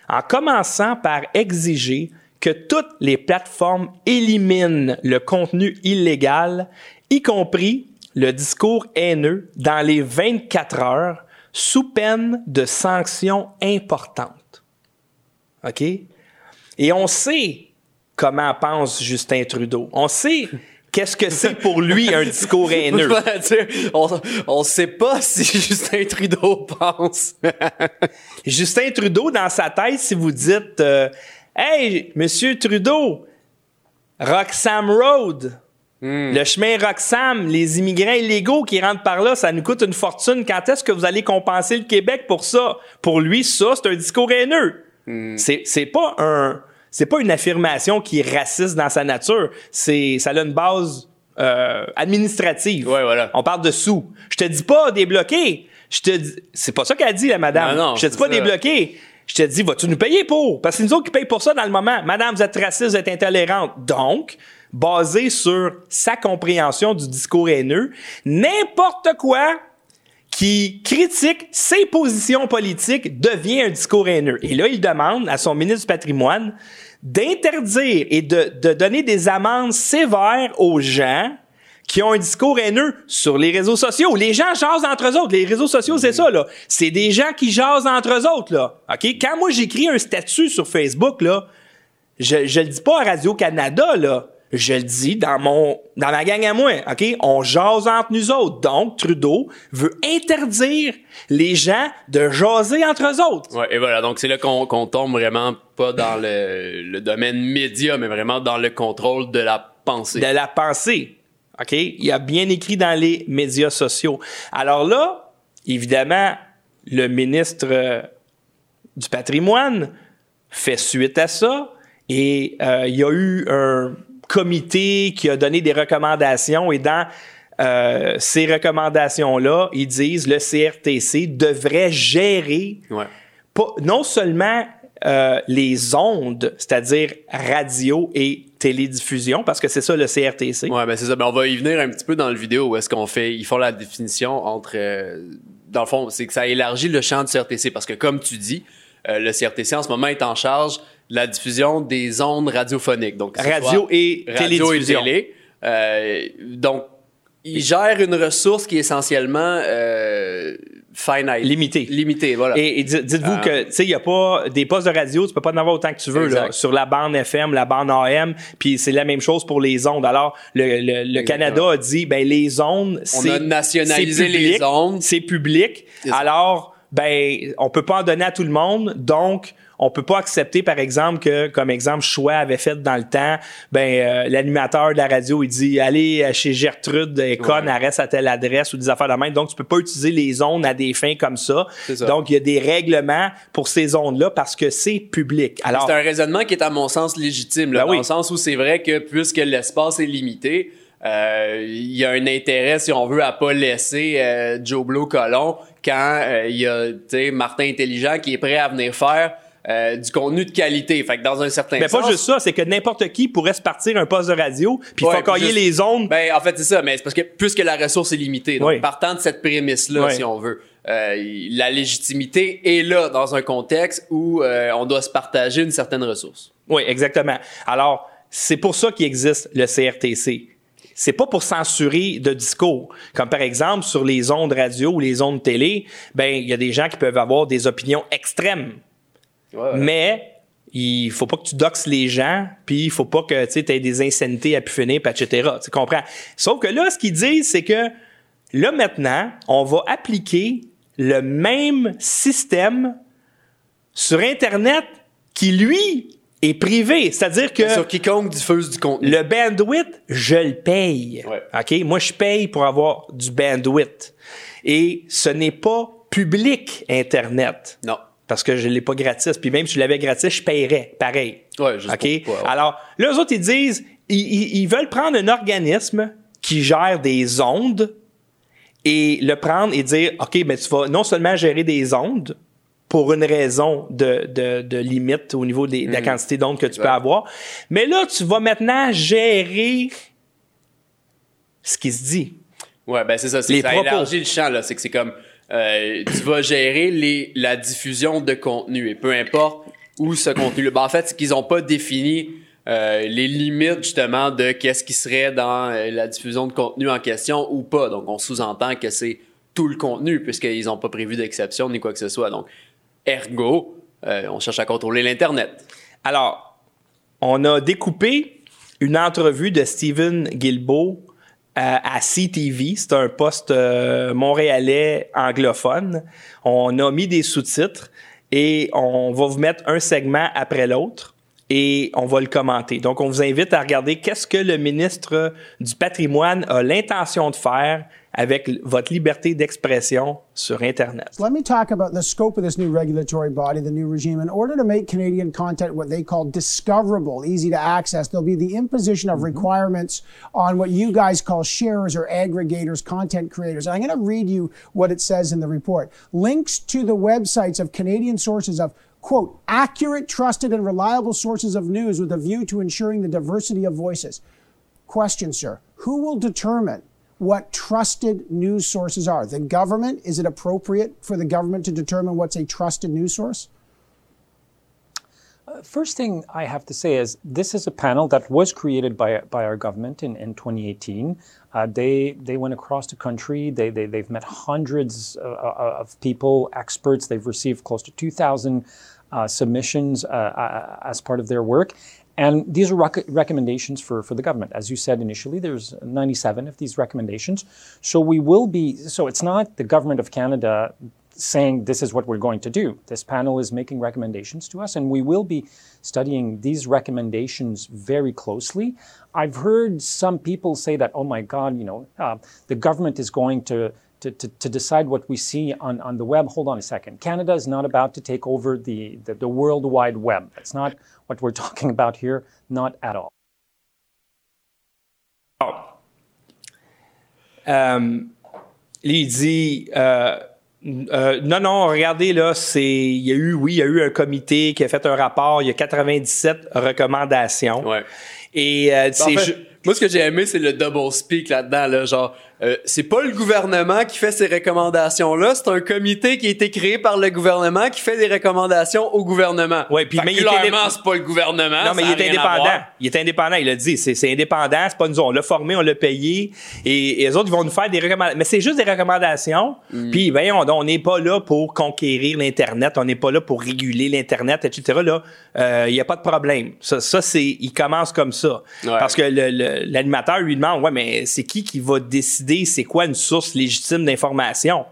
En commençant par exiger que toutes les plateformes éliminent le contenu illégal, y compris le discours haineux, dans les 24 heures, sous peine de sanctions importantes. OK? Et on sait comment pense Justin Trudeau. On sait qu'est-ce que c'est pour lui un discours haineux? On, on sait pas si Justin Trudeau pense. Justin Trudeau, dans sa tête, si vous dites euh, Hey, Monsieur Trudeau, Roxham Road, le chemin Roxham, les immigrants illégaux qui rentrent par là, ça nous coûte une fortune. Quand est-ce que vous allez compenser le Québec pour ça? Pour lui, ça, c'est un discours haineux. C'est, c'est pas un. C'est pas une affirmation qui est raciste dans sa nature. C'est, ça a une base euh, administrative. Ouais, voilà. On parle de sous. Je te dis pas débloquer. Je te dis, c'est pas ça qu'a dit la madame. Non, non, je te dis pas ça. débloquer. Je te dis, vas-tu nous payer pour? Parce que c'est nous autres qui payent pour ça dans le moment. Madame, vous êtes raciste, vous êtes intolérante. Donc, basé sur sa compréhension du discours haineux, n'importe quoi qui critique ses positions politiques devient un discours haineux. Et là, il demande à son ministre du patrimoine d'interdire et de, de donner des amendes sévères aux gens qui ont un discours haineux sur les réseaux sociaux. Les gens jasent entre eux autres. Les réseaux sociaux, c'est ça, là. C'est des gens qui jasent entre eux autres, là. OK? Quand moi, j'écris un statut sur Facebook, là, je, je le dis pas à Radio-Canada, là. Je le dis dans mon, dans ma gang à moi, OK? On jase entre nous autres. Donc, Trudeau veut interdire les gens de jaser entre eux autres. Ouais, et voilà, donc c'est là qu'on tombe vraiment pas dans le, le domaine média, mais vraiment dans le contrôle de la pensée. de la pensée. OK? Il a bien écrit dans les médias sociaux. Alors là, évidemment, le ministre euh, du patrimoine fait suite à ça et euh, il y a eu un comité qui a donné des recommandations et dans euh, ces recommandations-là, ils disent le CRTC devrait gérer Ouais. pas, non seulement euh, les ondes, c'est-à-dire radio et télédiffusion, parce que c'est ça le CRTC. Ouais, ben c'est ça. Ben, on va y venir un petit peu dans le vidéo où est-ce qu'on fait, ils font la définition entre, euh, dans le fond, c'est que ça élargit le champ du CRTC parce que comme tu dis, euh, le CRTC en ce moment est en charge la diffusion des ondes radiophoniques. Donc, Radio et radio télédiffusion. et télé. Euh, donc, ils gèrent une ressource qui est essentiellement euh, finite. Limitée. Limitée, voilà. Et, et di- dites-vous Euh, que, tu sais, il n'y a pas des postes de radio, tu peux pas en avoir autant que tu veux, là, sur la bande FM, la bande AM, puis c'est la même chose pour les ondes. Alors, le, le, le Canada a dit, ben, les ondes, c'est. a nationalisé public, les ondes. C'est public. Alors, ben, on peut pas en donner à tout le monde, donc, on peut pas accepter, par exemple, que, comme exemple, Choix avait fait dans le temps, ben, euh, l'animateur de la radio, il dit, allez chez Gertrude, est conne, Ouais. reste à telle adresse ou des affaires de même. Donc, tu peux pas utiliser les ondes à des fins comme ça. Ça. Donc, il y a des règlements pour ces ondes-là parce que c'est public. Alors, C'est un raisonnement qui est à mon sens légitime, là, Ben dans oui. le sens où c'est vrai que puisque l'espace est limité, euh, il y a un intérêt, si on veut, à pas laisser euh, Joe Blow colon quand euh, il y a tu sais, Martin Intelligent qui est prêt à venir faire euh, du contenu de qualité. Fait que dans un certain mais sens... pas juste ça, c'est que n'importe qui pourrait se partir un poste de radio puis Ouais, juste- les ondes. Ben, en fait, c'est ça, mais c'est parce que puisque la ressource est limitée, donc Oui. partant de cette prémisse-là, Oui. si on veut, euh, la légitimité est là dans un contexte où euh, on doit se partager une certaine ressource. Oui, exactement. Alors, c'est pour ça qu'il existe le CRTC. C'est pas pour censurer de discours. Comme par exemple, sur les ondes radio ou les ondes télé, ben, il y a des gens qui peuvent avoir des opinions extrêmes. Mais, il faut pas que tu doxes les gens, puis il faut pas que tu aies des insanités à pu finir, puis etc. Tu comprends? Sauf que là, ce qu'ils disent, c'est que là, maintenant, on va appliquer le même système sur Internet qui, lui, est privé. C'est-à-dire que Sur quiconque diffuse du contenu. le bandwidth, je le paye. Ouais. OK? Moi, je paye pour avoir du bandwidth. Et ce n'est pas public, Internet. Non. Parce que je ne l'ai pas gratis. Puis même si je l'avais gratis, je paierais. Pareil. Ouais, juste OK? pour- ouais, ouais. Alors, là, eux autres, ils disent, ils, ils- ils veulent prendre un organisme qui gère des ondes et le prendre et dire, OK, mais tu vas non seulement gérer des ondes pour une raison de, de, de limite au niveau des- de la Mm. quantité d'ondes que tu peux avoir, mais là, tu vas maintenant gérer ce qui se dit. Ouais, ben c'est ça. C'est ça propos. élargit le champ, là. C'est que c'est comme, euh, tu vas gérer la diffusion de contenu et peu importe où ce contenu. Ben, en fait, c'est qu'ils ont pas défini euh, les limites justement de qu'est-ce qui serait dans euh, la diffusion de contenu en question ou pas. Donc, on sous-entend que c'est tout le contenu puisqu'ils ont pas prévu d'exception ni quoi que ce soit. Donc, ergo, on cherche à contrôler l'internet. Alors, on a découpé une entrevue de Steven Guilbeault à, à CTV. C'est un poste euh, montréalais anglophone. On a mis des sous-titres et on va vous mettre un segment après l'autre et on va le commenter. Donc, on vous invite à regarder qu'est-ce que le ministre du patrimoine a l'intention de faire avec votre liberté d'expression sur Internet. Let me talk about the scope of this new regulatory body, the new regime. In order to make Canadian content what they call discoverable, easy to access, there'll be the imposition of mm-hmm. requirements on what you guys call sharers or aggregators, content creators. And I'm going to read you what it says in the report. Links to the websites of Canadian sources of quote, accurate, trusted, and reliable sources of news with a view to ensuring the diversity of voices. Question, sir. Who will determine what trusted news sources are? The government? Is it appropriate for the government to determine what's a trusted news source? First thing I have to say is this is a panel that was created by, by our government in, in 2018. Uh, they, they went across the country. They, they, they've met hundreds uh, of people, experts. They've received close to 2,000 uh, submissions uh, uh, as part of their work. And these are rec- recommendations for, for the government. As you said initially, there's 97 of these recommendations. So we will be, so it's not the government of Canada saying this is what we're going to do. This panel is making recommendations to us, and we will be studying these recommendations very closely. I've heard some people say that, oh my God, you know, uh, the government is going to to, to, to decide what we see on, on the web. Hold on a second. Canada is not about to take over the, the, the World Wide Web. That's not what we're talking about here, not at all. Euh, il dit euh, euh, non, non, regardez, là, c'est. Il y a eu, oui, il y a eu un comité qui a fait un rapport, il y a 97 recommandations. Ouais. Et euh, En c'est fait, moi, ce que j'ai aimé, c'est le double speak là-dedans. Là, genre, euh, c'est pas le gouvernement qui fait ces recommandations-là, c'est un comité qui a été créé par le gouvernement qui fait des recommandations au gouvernement. Ouais, puis mais il était c'est pas le gouvernement. Non, mais il est indépendant. Il est indépendant. Il a dit, c'est, c'est indépendant. C'est pas nous. On l'a formé, on l'a payé. Et, et les autres, ils vont nous faire des recommandations. Mais c'est juste des recommandations. Mm. Puis, donc, on n'est pas là pour conquérir l'Internet. On n'est pas là pour réguler l'Internet, etc. Là, euh, il n'y a pas de problème. Ça, ça c'est, il commence comme ça. Ouais. Parce que le- le- l'animateur lui demande, ouais, mais c'est qui qui va décider c'est quoi une source légitime d'information?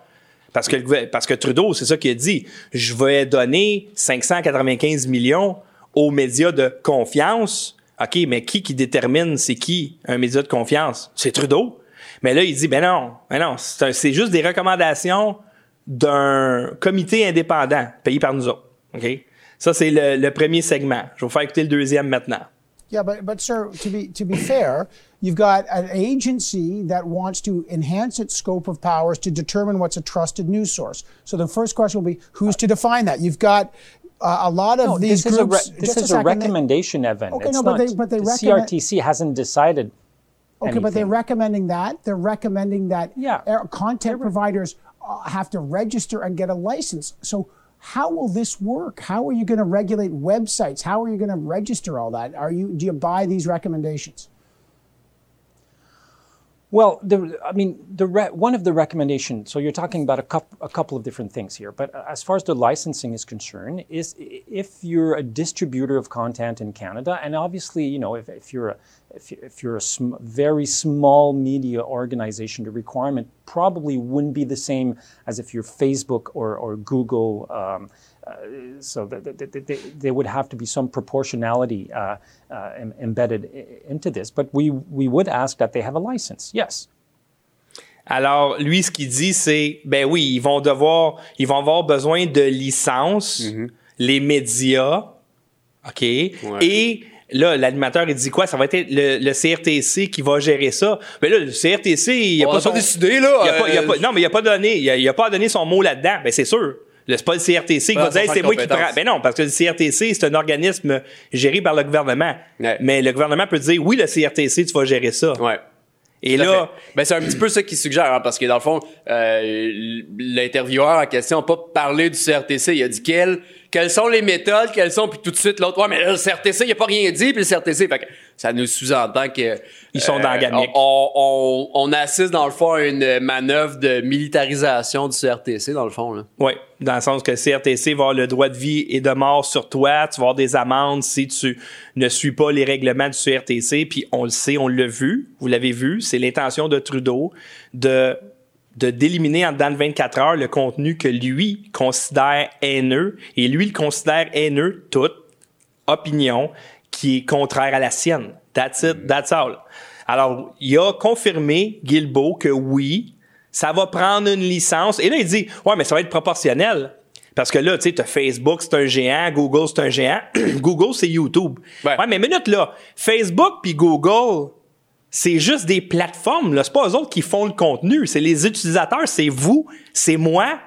Parce que, Trudeau, c'est ça qu'il a dit. Je vais donner 595 millions aux médias de confiance. OK, mais qui qui détermine c'est qui un média de confiance? C'est Trudeau. Mais là, il dit, ben non, ben non, c'est juste des recommandations d'un comité indépendant payé par nous autres. OK? Ça, c'est le, le premier segment. Je vais vous faire écouter le deuxième maintenant. Yeah, but but sir, to be to be fair, you've got an agency that wants to enhance its scope of powers to determine what's a trusted news source. So the first question will be, who's to define that? You've got uh, a lot of No, these this is a, re- this is a, they- recommendation, Evan. Okay, it's no, but they- but they the recommend- CRTC hasn't decided. Okay, but they're recommending that. They're recommending that Yeah. content providers uh, have to register and get a license. So how will this work? How are you going to regulate websites? How are you going to register all that? Are you do you buy these recommendations? Well, the, I mean, the re- one of the recommendations. So you're talking about a, coup- a couple of different things here, but uh, as far as the licensing is concerned, is if you're a distributor of content in Canada, and obviously, you know, if, if you're a if, if you're a sm- very small media organization, the requirement probably wouldn't be the same as if you're Facebook or or Google. Um, so that, that, that, that there would have to be some proportionality uh, uh, em- embedded into this. But we we would ask that they have a license. Yes. Alors, lui, ce qu'il dit, c'est, ben oui, ils vont devoir, ils vont avoir besoin de licences, les médias, OK? Et là, l'animateur, il dit quoi? Ça va être le, le CRTC qui va gérer ça. Mais là, le CRTC, il a On pas, pas décidé, là, Il a pas- il a euh, pas- non, mais il a pas donné, il a, il a pas donné son mot là-dedans. Ben, c'est sûr. C'est pas le CRTC qui va dire, c'est moi qui prends. Ben non, parce que le CRTC, c'est un organisme géré par le gouvernement. Ouais. Mais le gouvernement peut dire, oui, le CRTC, tu vas gérer ça. Ouais. Et Tout là, ben, c'est un petit peu ça qu'il suggère, hein, parce que dans le fond, euh, l'intervieweur en question n'a pas parlé du CRTC. Il a dit quelles, quelles sont les méthodes, quelles sont, puis tout de suite l'autre, ouais, mais le CRTC, il a pas rien dit, puis le CRTC, fait que ça nous sous-entend que Ils sont dans la gamique. On, on, on assiste dans le fond à une manœuvre de militarisation du CRTC dans le fond. Là. Oui, dans le sens que CRTC va avoir le droit de vie et de mort sur toi. Tu vas avoir des amendes si tu ne suis pas les règlements du CRTC. Puis on le sait, on l'a vu, vous l'avez vu, c'est l'intention de Trudeau de de d'éliminer en dedans de 24 heures le contenu que lui considère haineux. Et lui, il considère haineux toute opinion qui est contraire à la sienne. That's it, that's all. Alors, il a confirmé, Guilbeault, que oui, ça va prendre une licence. Et là, il dit, ouais, mais ça va être proportionnel. Parce que là, tu sais, t'as Facebook, c'est un géant, Google, c'est un géant. Google, c'est YouTube. Ouais. Ouais. mais minute là, Facebook puis Google, c'est juste des plateformes. Là, c'est pas eux autres qui font le contenu, c'est les utilisateurs, c'est vous, c'est moi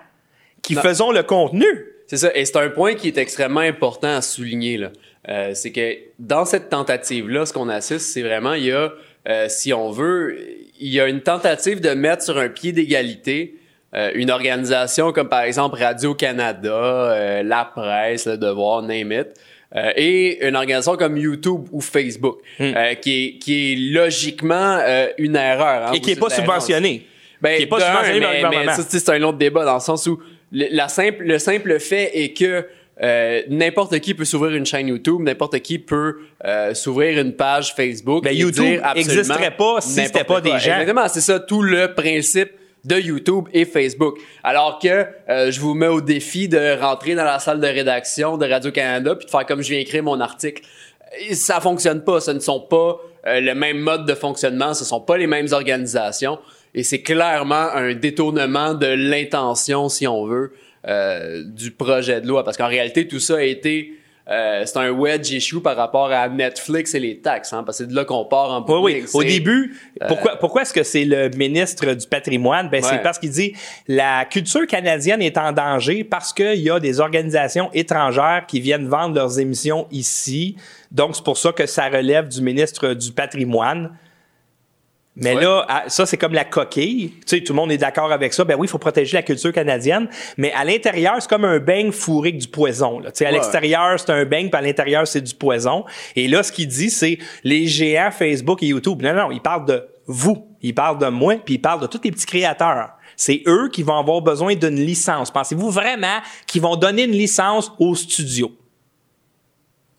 qui Non. faisons le contenu. C'est ça, et c'est un point qui est extrêmement important à souligner. là. Euh, c'est que dans cette tentative-là, ce qu'on assiste, c'est vraiment, il y a, euh, si on veut, il y a une tentative de mettre sur un pied d'égalité euh, une organisation comme par exemple Radio-Canada, euh, La Presse, Le Devoir, Name It, euh, et une organisation comme YouTube ou Facebook, euh, qui, est, qui est logiquement euh, une erreur. hein, Et qui est vous pas êtes erreur. subventionné. Ben, qui est pas de un, subventionné par le gouvernement. c'est un autre débat dans le sens où le, la simple, le simple fait est que euh, n'importe qui peut s'ouvrir une chaîne YouTube, n'importe qui peut euh, s'ouvrir une page Facebook. Ben, et YouTube dire absolument existerait pas si c'était pas des gens. Exactement, c'est ça tout le principe de YouTube et Facebook. Alors que euh, je vous mets au défi de rentrer dans la salle de rédaction de Radio-Canada puis de faire comme je viens écrire mon article. Ça fonctionne pas. Ce ne sont pas euh, le même mode de fonctionnement. Ce sont pas les mêmes organisations. Et c'est clairement un détournement de l'intention, si on veut, euh, du projet de loi. Parce qu'en réalité, tout ça a été euh, c'est un wedge issue par rapport à Netflix et les taxes, hein, parce que c'est de là qu'on part en Oui, oui. Au début, pourquoi, pourquoi est-ce que c'est le ministre du patrimoine? Ben, c'est parce qu'il dit la culture canadienne est en danger parce qu'il y a des organisations étrangères qui viennent vendre leurs émissions ici. Donc, c'est pour ça que ça relève du ministre du patrimoine. Mais là, ça, c'est comme la coquille. Tu sais, tout le monde est d'accord avec ça. Ben oui, il faut protéger la culture canadienne. Mais à l'intérieur, c'est comme un beigne fourré avec du poison. Là. Tu sais, à l'extérieur, c'est un beigne, puis à l'intérieur, c'est du poison. Et là, ce qu'il dit, c'est les géants Facebook et YouTube. Non, non, il parle de vous. Il parle de moi, puis il parle de tous les petits créateurs. C'est eux qui vont avoir besoin d'une licence. Pensez-vous vraiment qu'ils vont donner une licence au studio?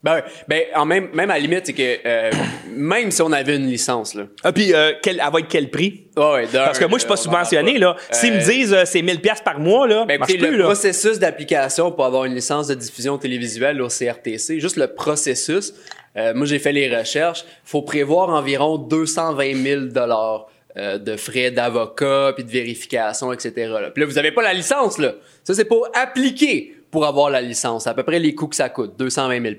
Ben, ben en même, même à la limite, c'est que euh, même si on avait une licence, là. Ah, puis euh, quel, elle va être quel prix? ouais, Parce que moi, je suis pas subventionné, là. S'ils me euh, disent euh, c'est 1000 pièces par mois, là, ben, écoutez, le processus d'application pour avoir une licence de diffusion télévisuelle au CRTC, juste le processus, euh, moi, j'ai fait les recherches, faut prévoir environ 220 000 dollars de frais d'avocat puis de vérification, etc. Là. Puis là, vous avez pas la licence, là. Ça, c'est pour appliquer pour avoir la licence. À peu près les coûts que ça coûte, 220 000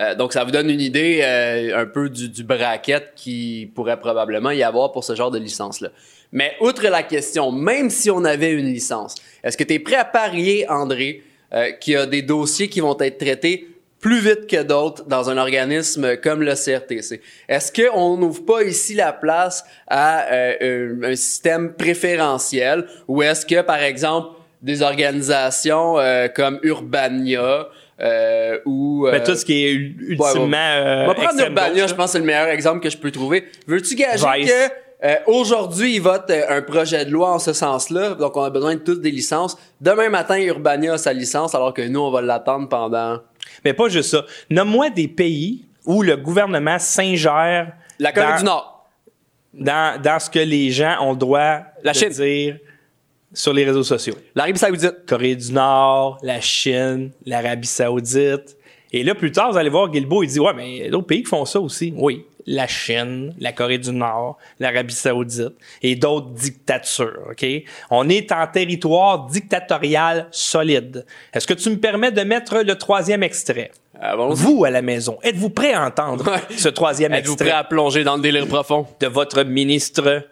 euh, Donc, ça vous donne une idée euh, un peu du, du bracket qui pourrait probablement y avoir pour ce genre de licence-là. Mais outre la question, même si on avait une licence, est-ce que tu es prêt à parier, André, euh, qu'il y a des dossiers qui vont être traités plus vite que d'autres dans un organisme comme le CRTC. Est-ce qu'on n'ouvre pas ici la place à euh, un, système préférentiel ou est-ce que, par exemple, des organisations euh, comme Urbania euh, ou ben, tout ce qui est ultimement on va prendre Urbania je pense que c'est le meilleur exemple que je peux trouver. Veux-tu gager que aujourd'hui ils votent un projet de loi en ce sens-là donc on a besoin de toutes des licences. Demain matin Urbania a sa licence alors que nous on va l'attendre pendant mais pas juste ça. Nomme-moi des pays où le gouvernement s'ingère la Corée du Nord. dans, dans ce que les gens ont le droit la de dire sur les réseaux sociaux. L'Arabie Saoudite. Corée du Nord, la Chine, l'Arabie Saoudite. Et là, plus tard, vous allez voir Guilbeault, il dit Ouais, mais il y a d'autres pays qui font ça aussi. Oui. La Chine, la Corée du Nord, l'Arabie Saoudite et d'autres dictatures. OK? On est en territoire dictatorial solide. Est-ce que tu me permets de mettre le troisième extrait? vous, à la maison, êtes-vous prêt à entendre ce troisième extrait? Êtes-vous prêt à plonger dans le délire profond? De votre ministre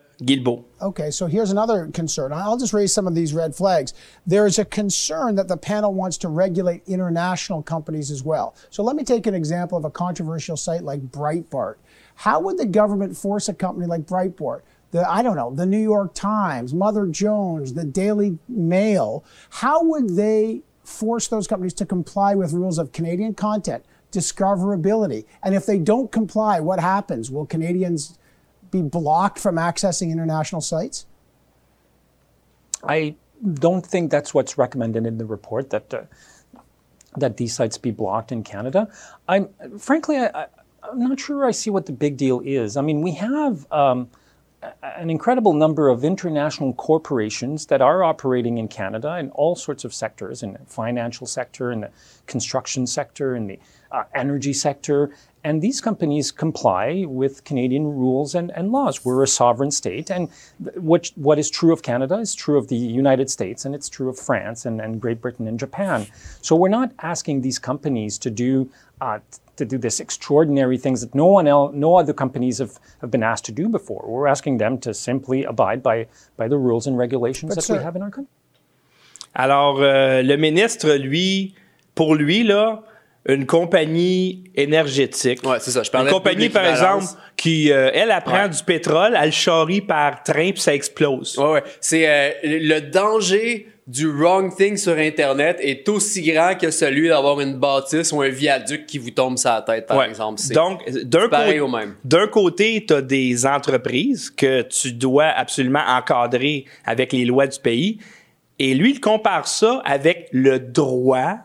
Okay, so here's another concern. I'll just raise some of these red flags. There is a concern that the panel wants to regulate international companies as well. So let me take an example of a controversial site like Breitbart. How would the government force a company like Breitbart? The, I don't know, the New York Times, Mother Jones, the Daily Mail, how would they force those companies to comply with rules of Canadian content, discoverability? And if they don't comply, what happens? Will Canadians be blocked from accessing international sites? I don't think that's what's recommended in the report that uh, that these sites be blocked in Canada. I'm frankly, I, am not sure I see what the big deal is. I mean, we have. Um, an incredible number of international corporations that are operating in Canada in all sorts of sectors, in the financial sector, in the construction sector, in the uh, energy sector, and these companies comply with Canadian rules and, and laws. We're a sovereign state, and what, what is true of Canada is true of the United States, and it's true of France and, and Great Britain and Japan. So we're not asking these companies to do uh, to do this extraordinary things that no one else, no other companies have, have been asked to do before. We're asking them to simply abide by, by the rules and regulations but that sir, we have in our country. Alors, euh, le ministre, lui, pour lui, là, une compagnie énergétique. Ouais, c'est ça. Je une compagnie, par exemple, qui, euh, elle, apprend du pétrole, elle charrie par train, puis ça explose. Ouais, ouais. C'est euh, le danger du wrong thing sur Internet est aussi grand que celui d'avoir une bâtisse ou un viaduc qui vous tombe sur la tête, par exemple. Donc, d'un côté, d'un côté, tu as des entreprises que tu dois absolument encadrer avec les lois du pays. Et lui, il compare ça avec le droit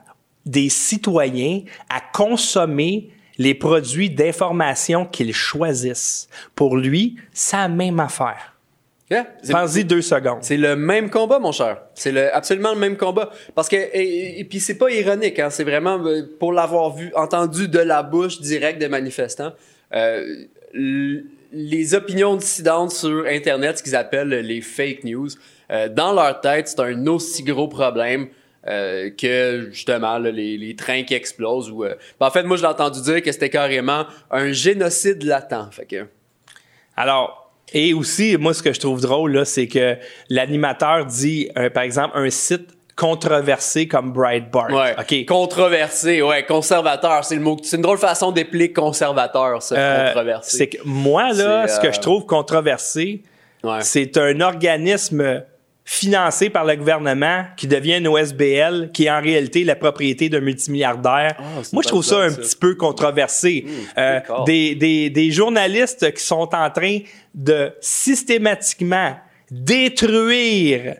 des citoyens à consommer les produits d'information qu'ils choisissent. Pour lui, c'est la même affaire. Yeah, Pense-y deux secondes. C'est le même combat, mon cher. C'est le, absolument le même combat. Parce que, et, puis c'est pas ironique, hein, c'est vraiment euh, pour l'avoir vu, entendu de la bouche directe des manifestants. Euh, les opinions dissidentes sur Internet, ce qu'ils appellent les fake news, euh, dans leur tête, c'est un aussi gros problème euh, que justement là, les, les trains qui explosent. Ou, euh, ben, en fait, moi, je l'ai entendu dire que c'était carrément un génocide latent. Fait que... Alors, et aussi, moi, ce que je trouve drôle, là, c'est que l'animateur dit, euh, par exemple, un site controversé comme Breitbart. Ouais. OK. Controversé, ouais, conservateur, c'est le mot. C'est une drôle façon d'appeler conservateur, ça, Euh, controversé. c'est que moi, là, ce que euh, je trouve controversé, Ouais. c'est un organisme financé par le gouvernement qui devient une OSBL, qui est en réalité la propriété d'un multimilliardaire. Ah, Moi, je trouve ça un ça. petit peu controversé. Euh, d'accord. des, des, des journalistes qui sont en train de systématiquement détruire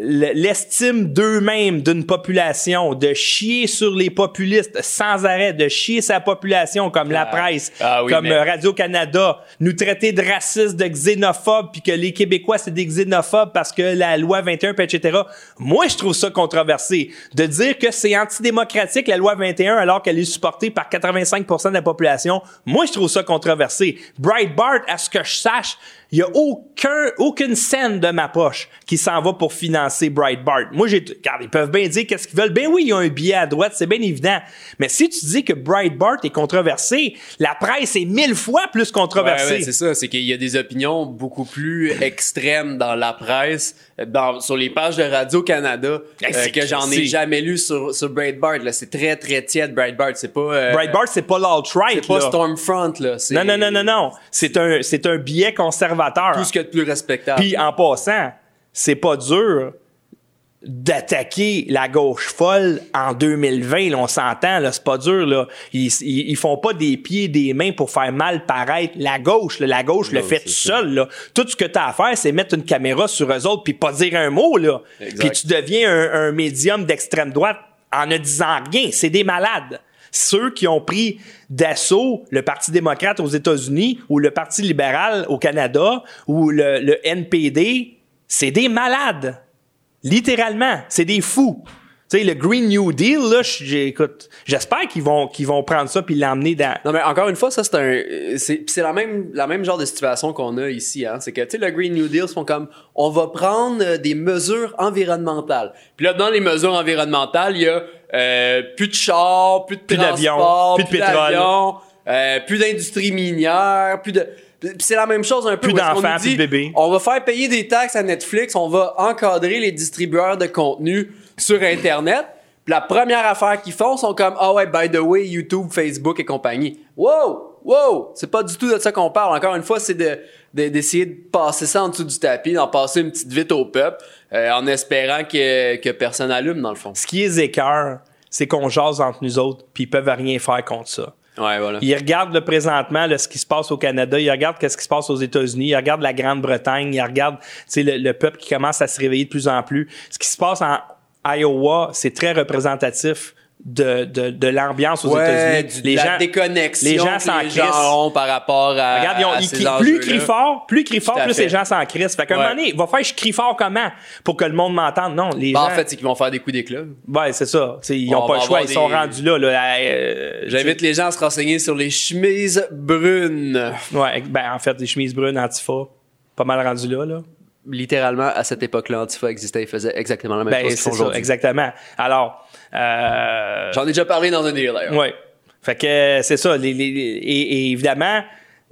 l'estime d'eux-mêmes d'une population, de chier sur les populistes sans arrêt, de chier sa population comme la Ah. presse, Ah oui, comme mais- Radio-Canada, nous traiter de racistes, de xénophobes, puis que les Québécois, c'est des xénophobes parce que la loi 21, puis etc. Moi, je trouve ça controversé. De dire que c'est antidémocratique, la loi 21, alors qu'elle est supportée par 85% de la population, moi, je trouve ça controversé. Breitbart, à ce que je sache, il y a aucun, aucune scène de ma poche qui s'en va pour financer Breitbart. Moi, j'ai, regarde, ils peuvent bien dire qu'est-ce qu'ils veulent. Ben oui, il y a un billet à droite, c'est bien évident. Mais si tu dis que Breitbart est controversé, la presse est mille fois plus controversée. ouais, c'est ça, c'est qu'il y a des opinions beaucoup plus extrêmes dans la presse, dans, sur les pages de Radio-Canada, Hey, euh, que j'en ai jamais lu sur, sur Breitbart. Là. C'est très, très tiède, Breitbart. C'est pas... euh, Breitbart, c'est pas l'alt-right. C'est pas là. Stormfront, là. C'est Non, non, non, non, non. C'est un, c'est un billet conservateur. Tout ce qu'il y a de plus respectable. Puis en passant, c'est pas dur d'attaquer la gauche folle en 2020, là, on s'entend, là, c'est pas dur, là. Ils, ils, ils font pas des pieds et des mains pour faire mal paraître la gauche, là. La gauche le fait c'est seul, là. Tout ce que t'as à faire, c'est mettre une caméra sur eux autres puis pas dire un mot, là. Exact. Puis tu deviens un, un médium d'extrême droite en ne disant rien. C'est des malades. Ceux qui ont pris d'assaut le Parti démocrate aux États-Unis ou le Parti libéral au Canada ou le, NPD, c'est des malades. Littéralement, c'est des fous. Tu sais, le Green New Deal, là, j'ai- écoute, j'espère qu'ils vont, qu'ils vont prendre ça puis l'emmener dans. Non, mais encore une fois, ça, c'est un. C'est pis c'est la même, la même genre de situation qu'on a ici. Hein. C'est que, tu sais, le Green New Deal, ils font comme on va prendre euh, des mesures environnementales. Puis là, dans les mesures environnementales, il y a euh, plus de chars, plus de Plus d'avions, transport, plus de pétrole. euh, plus d'industrie minière, plus de. C'est la même chose un peu. Plus d'enfants, plus de bébés. On va faire payer des taxes à Netflix, on va encadrer les distributeurs de contenu sur Internet. Puis la première affaire qu'ils font sont comme ah ouais by the way YouTube, Facebook et compagnie. Wow, wow, c'est pas du tout de ça qu'on parle. Encore une fois, c'est de de- d'essayer de, passer ça en dessous du tapis, d'en passer une petite vite au peuple, euh, en espérant que que personne allume dans le fond. Ce qui est écœur, c'est qu'on jase entre nous autres puis ils peuvent rien faire contre ça. Ouais voilà. Ils regardent le présentement là, ce qui se passe au Canada, ils regardent qu'est-ce qui se passe aux États-Unis, ils regardent la Grande-Bretagne, ils regardent tu sais, le, le peuple qui commence à se réveiller de plus en plus. Ce qui se passe en Iowa, c'est très représentatif de, de, de l'ambiance aux Ouais, États-Unis. du- de la déconnexion les gens s'en les gens crissent. par rapport à, Regarde, ils ont- à ils ces crient- plus enjeux-là. ils crient fort, plus ils crient fort, plus fait. les gens s'en crissent. Fait qu'à un Ouais. moment donné, va faire je crie fort comment? Pour que le monde m'entende. Non, les Ben, gens. en fait, c'est qu'ils vont faire des coups d'éclat. ouais, c'est ça. T'sais, ils On ont pas le choix, ils sont rendus là. là euh, J'invite les gens à se renseigner sur les chemises brunes. Ouais, ben en fait, des chemises brunes antifa, pas mal rendu là, là. Littéralement, à cette époque-là, Antifa existait et faisait exactement la même Ben chose qu'ils exactement. Alors, euh, J'en ai déjà parlé dans un deal d'ailleurs. ouais. Fait que euh, c'est ça. les- les- et, et évidemment,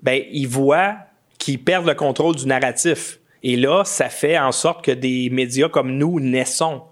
ben ils voient qu'ils perdent le contrôle du narratif. Et là, ça fait en sorte que des médias comme nous naissons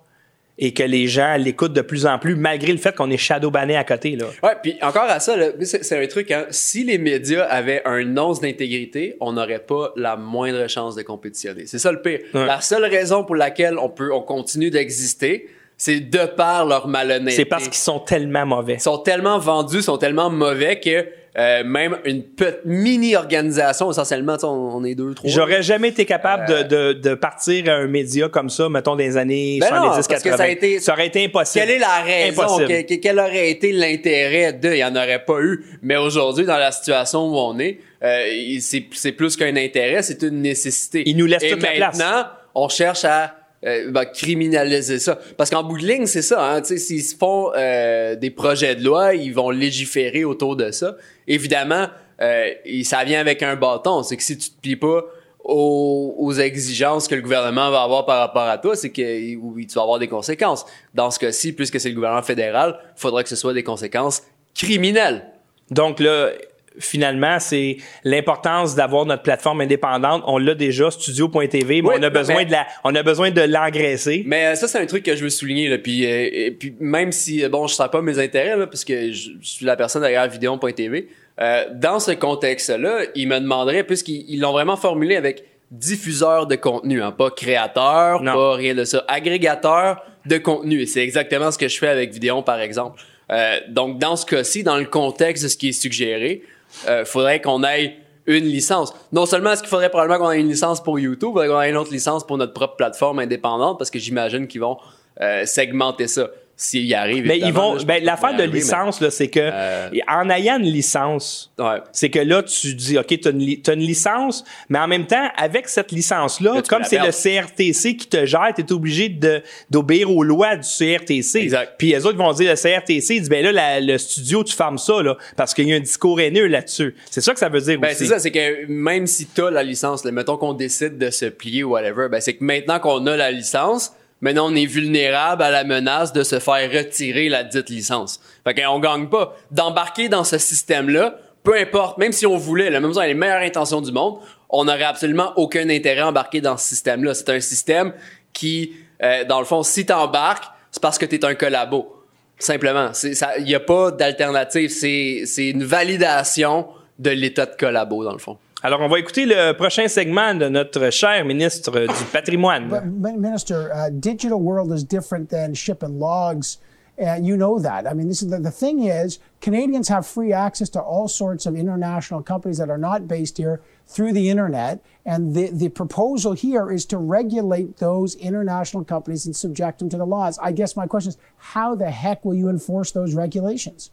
et que les gens l'écoutent de plus en plus, malgré le fait qu'on est shadowbanné à côté. Là. Ouais, puis encore à ça, c'est c'est un truc, hein. Si les médias avaient un once d'intégrité, on n'aurait pas la moindre chance de compétitionner. C'est ça le pire. Ouais. La seule raison pour laquelle on peut, on continue d'exister, c'est de par leur malhonnêteté. C'est parce qu'ils sont tellement mauvais. Ils sont tellement vendus, sont tellement mauvais que euh, même une petite mini-organisation, essentiellement, on, on est deux, trois. J'aurais jamais été capable de, de, de partir à un média comme ça, mettons, des années Ben non, 70, parce que 80. ça a été- ça aurait été impossible. Quelle est la raison? Que- que- quel aurait été l'intérêt de? Il n'y en aurait pas eu. Mais aujourd'hui, dans la situation où on est, euh, c'est plus qu'un intérêt, c'est une nécessité. Il nous laisse Et toute la place. maintenant, on cherche à euh, ben, criminaliser ça. Parce qu'en bout de ligne, c'est ça. Hein, tu sais, S'ils font euh, des projets de loi, ils vont légiférer autour de ça. Évidemment, euh, ça vient avec un bâton. C'est que si tu te plies pas aux, exigences que le gouvernement va avoir par rapport à toi, c'est que tu vas avoir des conséquences. Dans ce cas-ci, puisque c'est le gouvernement fédéral, il faudra que ce soit des conséquences criminelles. Donc là, finalement, c'est l'importance d'avoir notre plateforme indépendante. On l'a déjà, studio.tv, mais Oui, on a besoin mais- de la, on a besoin de l'engraisser. Mais euh, ça, c'est un truc que je veux souligner. Là. Puis, euh, et puis même si, euh, bon, je ne sens pas mes intérêts, là, parce que je, je suis la personne derrière vidéo.tv, euh, dans ce contexte-là, ils me demanderaient, puisqu'ils ils l'ont vraiment formulé avec diffuseur de contenu, hein, pas créateur, Non. pas rien de ça, agrégateur de contenu. Et c'est exactement ce que je fais avec Vidéo, par exemple. Euh, donc, dans ce cas-ci, dans le contexte de ce qui est suggéré, euh, faudrait qu'on ait une licence. Non seulement est-ce qu'il faudrait probablement qu'on ait une licence pour YouTube, il faudrait qu'on ait une autre licence pour notre propre plateforme indépendante, parce que j'imagine qu'ils vont euh, segmenter ça s'il y arrive. Mais ils vont, ben, l'affaire de licence, là, c'est que, Euh, en ayant une licence, Ouais. c'est que là, tu dis, OK, tu as, une licence, mais en même temps, avec cette licence-là, Là, tu comme c'est le. CRTC qui te gère, tu es obligé de, d'obéir aux lois du CRTC. Exact. Puis les autres vont dire, le CRTC, ils disent, ben là, la- le studio, tu fermes ça, là, parce qu'il y a un discours haineux là-dessus. C'est ça que ça veut dire Ben, aussi. c'est ça, c'est que même si t'as la licence, là, mettons qu'on décide de se plier ou whatever, ben, c'est que maintenant qu'on a la licence, maintenant on est vulnérable à la menace de se faire retirer la dite licence. Fait qu'on gagne pas. D'embarquer dans ce système-là, peu importe, même si on voulait, même si on a les meilleures intentions du monde, on n'aurait absolument aucun intérêt à embarquer dans ce système-là. C'est un système qui, euh, dans le fond, si t'embarques, c'est parce que t'es un collabo. Simplement. Il n'y a pas d'alternative. C'est une validation de l'état de collabo, dans le fond. Alors, on va écouter le prochain segment de notre cher ministre du patrimoine. But, Minister, uh, digital world is different than shipping logs. And you know that. I mean, this is the, the thing is, Canadians have free access to all sorts of international companies that are not based here through the internet. And the, the proposal here is to regulate those international companies and subject them to the laws. I guess my question is, how the heck will you enforce those regulations?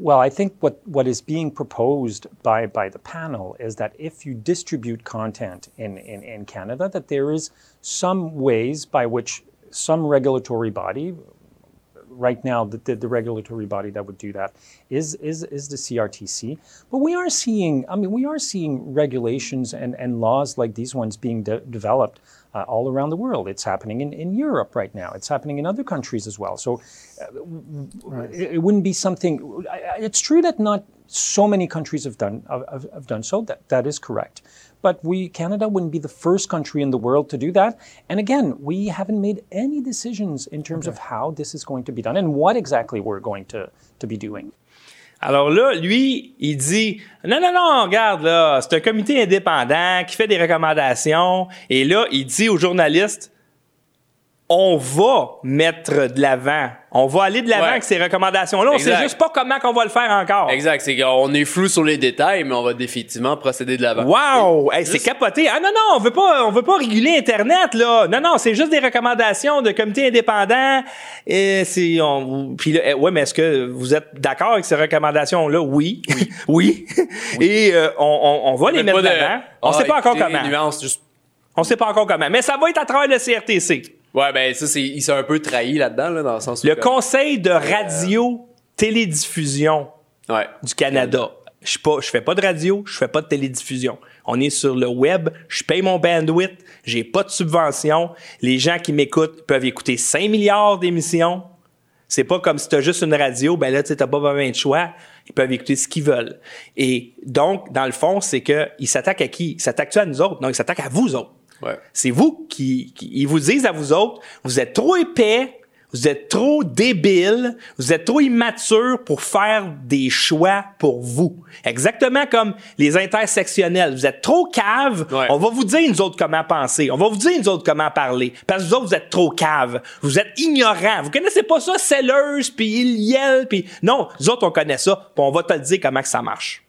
Well, I think what, what is being proposed by, by the panel is that if you distribute content in, in, in Canada, that there is some ways by which some regulatory body, right now the, the, the regulatory body that would do that is, is, is the CRTC. But we are seeing, I mean, we are seeing regulations and, and laws like these ones being de- developed uh, all around the world. It's happening in, in Europe right now. It's happening in other countries as well. So it, it wouldn't be something. It's true that not so many countries have done have, have- done so. That that is correct. But we Canada wouldn't be the first country in the world to do that. And again, we haven't made any decisions in terms of how this is going to be done and what exactly we're going to to be doing. Alors là, lui, il dit non, non, non, regarde là, c'est un comité indépendant qui fait des recommandations. Et là, il dit aux journalistes on va mettre de l'avant, on va aller de l'avant Ouais. avec ces recommandations-là. On sait juste pas comment qu'on va le faire encore. Exact, c'est qu'on est flou sur les détails, mais on va définitivement procéder de l'avant. Wow! Hey, c'est capoté. Ah non, non, on veut pas, on veut pas réguler Internet, là. Non, non, c'est juste des recommandations de comités indépendants. Et c'est, on, puis là, eh, ouais, mais est-ce que vous êtes d'accord avec ces recommandations-là? Oui. Oui. Et, euh, on, on, on va les mettre de l'avant. On Ah, sait pas encore comment. nuance, juste- On sait pas encore comment. Mais ça va être à travers le CRTC. Ouais, ben ça, c'est, il s'est un peu trahi là-dedans, là, dans le sens où... Le comme- Conseil de radio télédiffusion Ouais. du Canada. Je je fais pas de radio, je fais pas de télédiffusion. On est sur le web, je paye mon bandwidth, j'ai pas de subvention. Les gens qui m'écoutent peuvent écouter 5 milliards d'émissions. C'est pas comme si t'as juste une radio, ben là, tu t'as pas vraiment de choix. Ils peuvent écouter ce qu'ils veulent. Et donc, dans le fond, c'est que ils s'attaquent à qui? Ils s'attaquent à nous autres? Non, ils s'attaquent à vous autres. Ouais. C'est vous qui, qui- ils vous disent à vous autres, vous êtes trop épais, vous êtes trop débiles, vous êtes trop immatures pour faire des choix pour vous. Exactement comme les intersectionnels. Vous êtes trop caves. Ouais. On va vous dire nous autres comment penser. On va vous dire nous autres comment parler. Parce que vous autres vous êtes trop caves. Vous êtes ignorants. Vous connaissez pas ça, selleuse puis Iliel puis non. Nous autres on connaît ça. Puis on va te le dire comment que ça marche.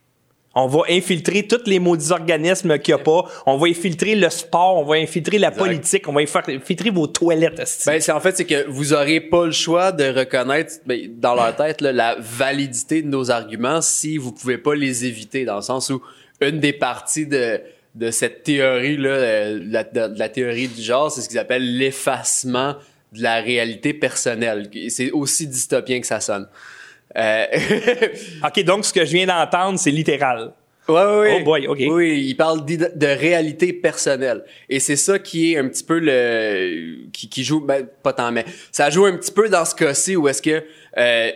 On va infiltrer tous les maudits organismes qu'il n'y a pas. On va infiltrer le sport. On va infiltrer la politique. On va infiltrer vos toilettes. Ben, c'est en fait, c'est que vous aurez pas le choix de reconnaître ben, dans leur tête là, la validité de nos arguments si vous pouvez pas les éviter, dans le sens où une des parties de, de cette théorie là, euh, la, de, de la théorie du genre, c'est ce qu'ils appellent l'effacement de la réalité personnelle. C'est aussi dystopien que ça sonne. Euh, OK, donc ce que je viens d'entendre, c'est littéral. Ouais, ouais, ouais. Oh boy, OK. Oui, il parle de réalité personnelle. Et c'est ça qui est un petit peu le... qui, qui joue... Ben, pas tant, mais ça joue un petit peu dans ce cas-ci où est-ce que euh,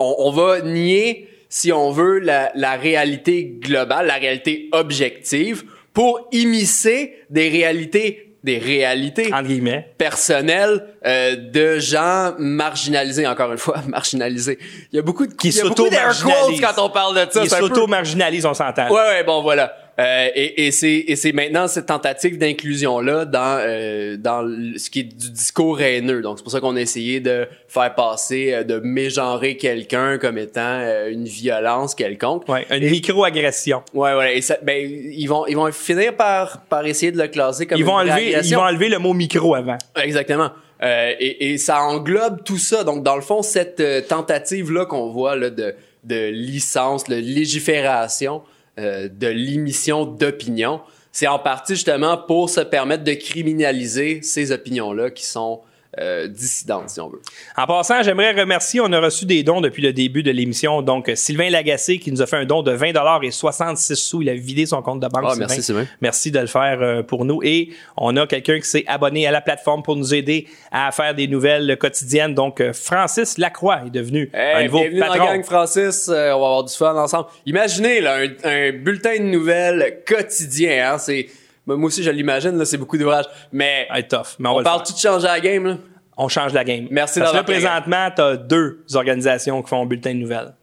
on, on va nier, si on veut, la, la réalité globale, la réalité objective, pour immiscer des réalités des réalités Entre guillemets. personnelles euh, de gens marginalisés, encore une fois, marginalisés. Il y a beaucoup de, Qui s'auto-marginalisent. quand on parle de ça. Ils peu- s'auto-marginalisent, on s'entend. Ouais, ouais, bon, voilà. Euh, et et c'est maintenant cette tentative d'inclusion là dans euh, dans ce qui est du discours haineux. Donc c'est pour ça qu'on a essayé de faire passer euh, de mégenrer quelqu'un comme étant euh, une violence quelconque. Ouais, une micro-agression. Ouais, ouais. Et ça, ben ils vont ils vont finir par par essayer de le classer comme Ils vont enlever, ils vont enlever le mot micro avant. Exactement. Euh, et, et ça englobe tout ça. Donc, dans le fond, cette tentative-là qu'on voit là, de, de licence, de légifération, euh, de l'émission d'opinion, c'est en partie justement pour se permettre de criminaliser ces opinions-là qui sont euh, dissidentes, si on veut. En passant, j'aimerais remercier, on a reçu des dons depuis le début de l'émission. Donc, Sylvain Lagacé qui nous a fait un don de 20 et 66 sous. Il a vidé son compte de banque. Ah, Sylvain. merci, Sylvain. Merci de le faire euh, pour nous. Et on a quelqu'un qui s'est abonné à la plateforme pour nous aider à faire des nouvelles quotidiennes. Donc, euh, Francis Lacroix est devenu un Hey, nouveau bienvenue dans la gang, Francis. On va avoir du fun ensemble. Imaginez là, un, un bulletin de nouvelles quotidien. Hein, c'est moi aussi, je l'imagine. C'est beaucoup d'ouvrages. Mais Ah, tough, mais on, parle tout de changer la game. Là? On change la game. Merci Parce que là, présentement, tu as deux organisations qui font un bulletin de nouvelles.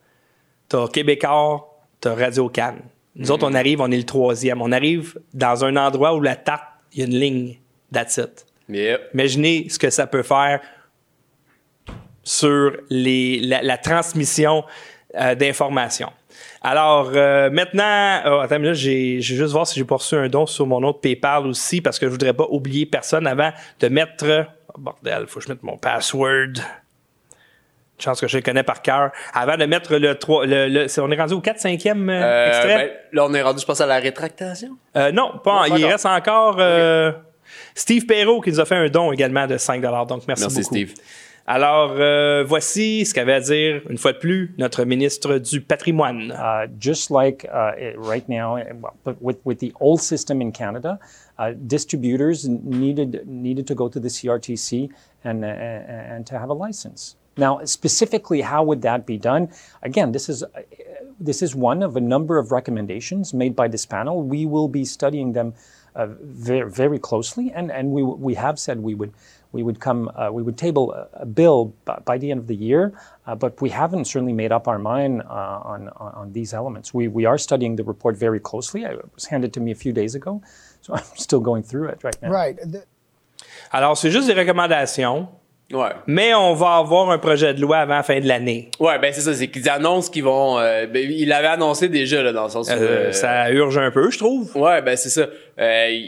Tu as Québécois, tu as Radio Cannes. Nous autres, on arrive, on est le troisième. On arrive dans un endroit où la tarte, il y a une ligne. That's it. Yep. Imaginez ce que ça peut faire sur les, la, la transmission euh, d'informations. Alors, euh, maintenant, oh, attends, là, j'ai, je vais juste voir si j'ai reçu un don sur mon autre PayPal aussi, parce que je voudrais pas oublier personne avant de mettre... Oh, bordel, faut que je mette mon password. Chance que je le connais par cœur. Avant de mettre le 3... Le, le- c'est- on est rendu au 4 5e euh, Euh, extrait? ben, là, on est rendu, je pense, à la rétractation. Euh, non, pas, Non, il reste encore euh, Steve Perrault qui nous a fait un don également de 5 Donc, merci, Merci, beaucoup. Steve. Alors, euh, voici ce qu'avait à dire, une fois de plus, notre ministre du patrimoine. Uh, just like uh, right now, with, with the old system in Canada, uh, distributors needed needed to go to the CRTC and, uh, and to have a license. Now, specifically, how would that be done? Again, this is uh, this is one of a number of recommendations made by this panel. We will be studying them uh, very very closely, and and we we have said we would. We would come. Uh, we would table a, a bill by, by the end of the year, uh, but we haven't certainly made up our mind uh, on, on on these elements. We we are studying the report very closely. It was handed to me a few days ago, so I'm still going through it right now. Right. The- Alors, c'est juste des recommandations, Ouais. mais on va avoir un projet de loi avant la fin de l'année. Ouais, ben c'est ça, c'est qu'ils annoncent qu'ils vont. euh, ben, il l'avait annoncé déjà, là, dans le sens où. Euh, euh, Ça urge un peu, je trouve. Ouais, ben c'est ça. Euh,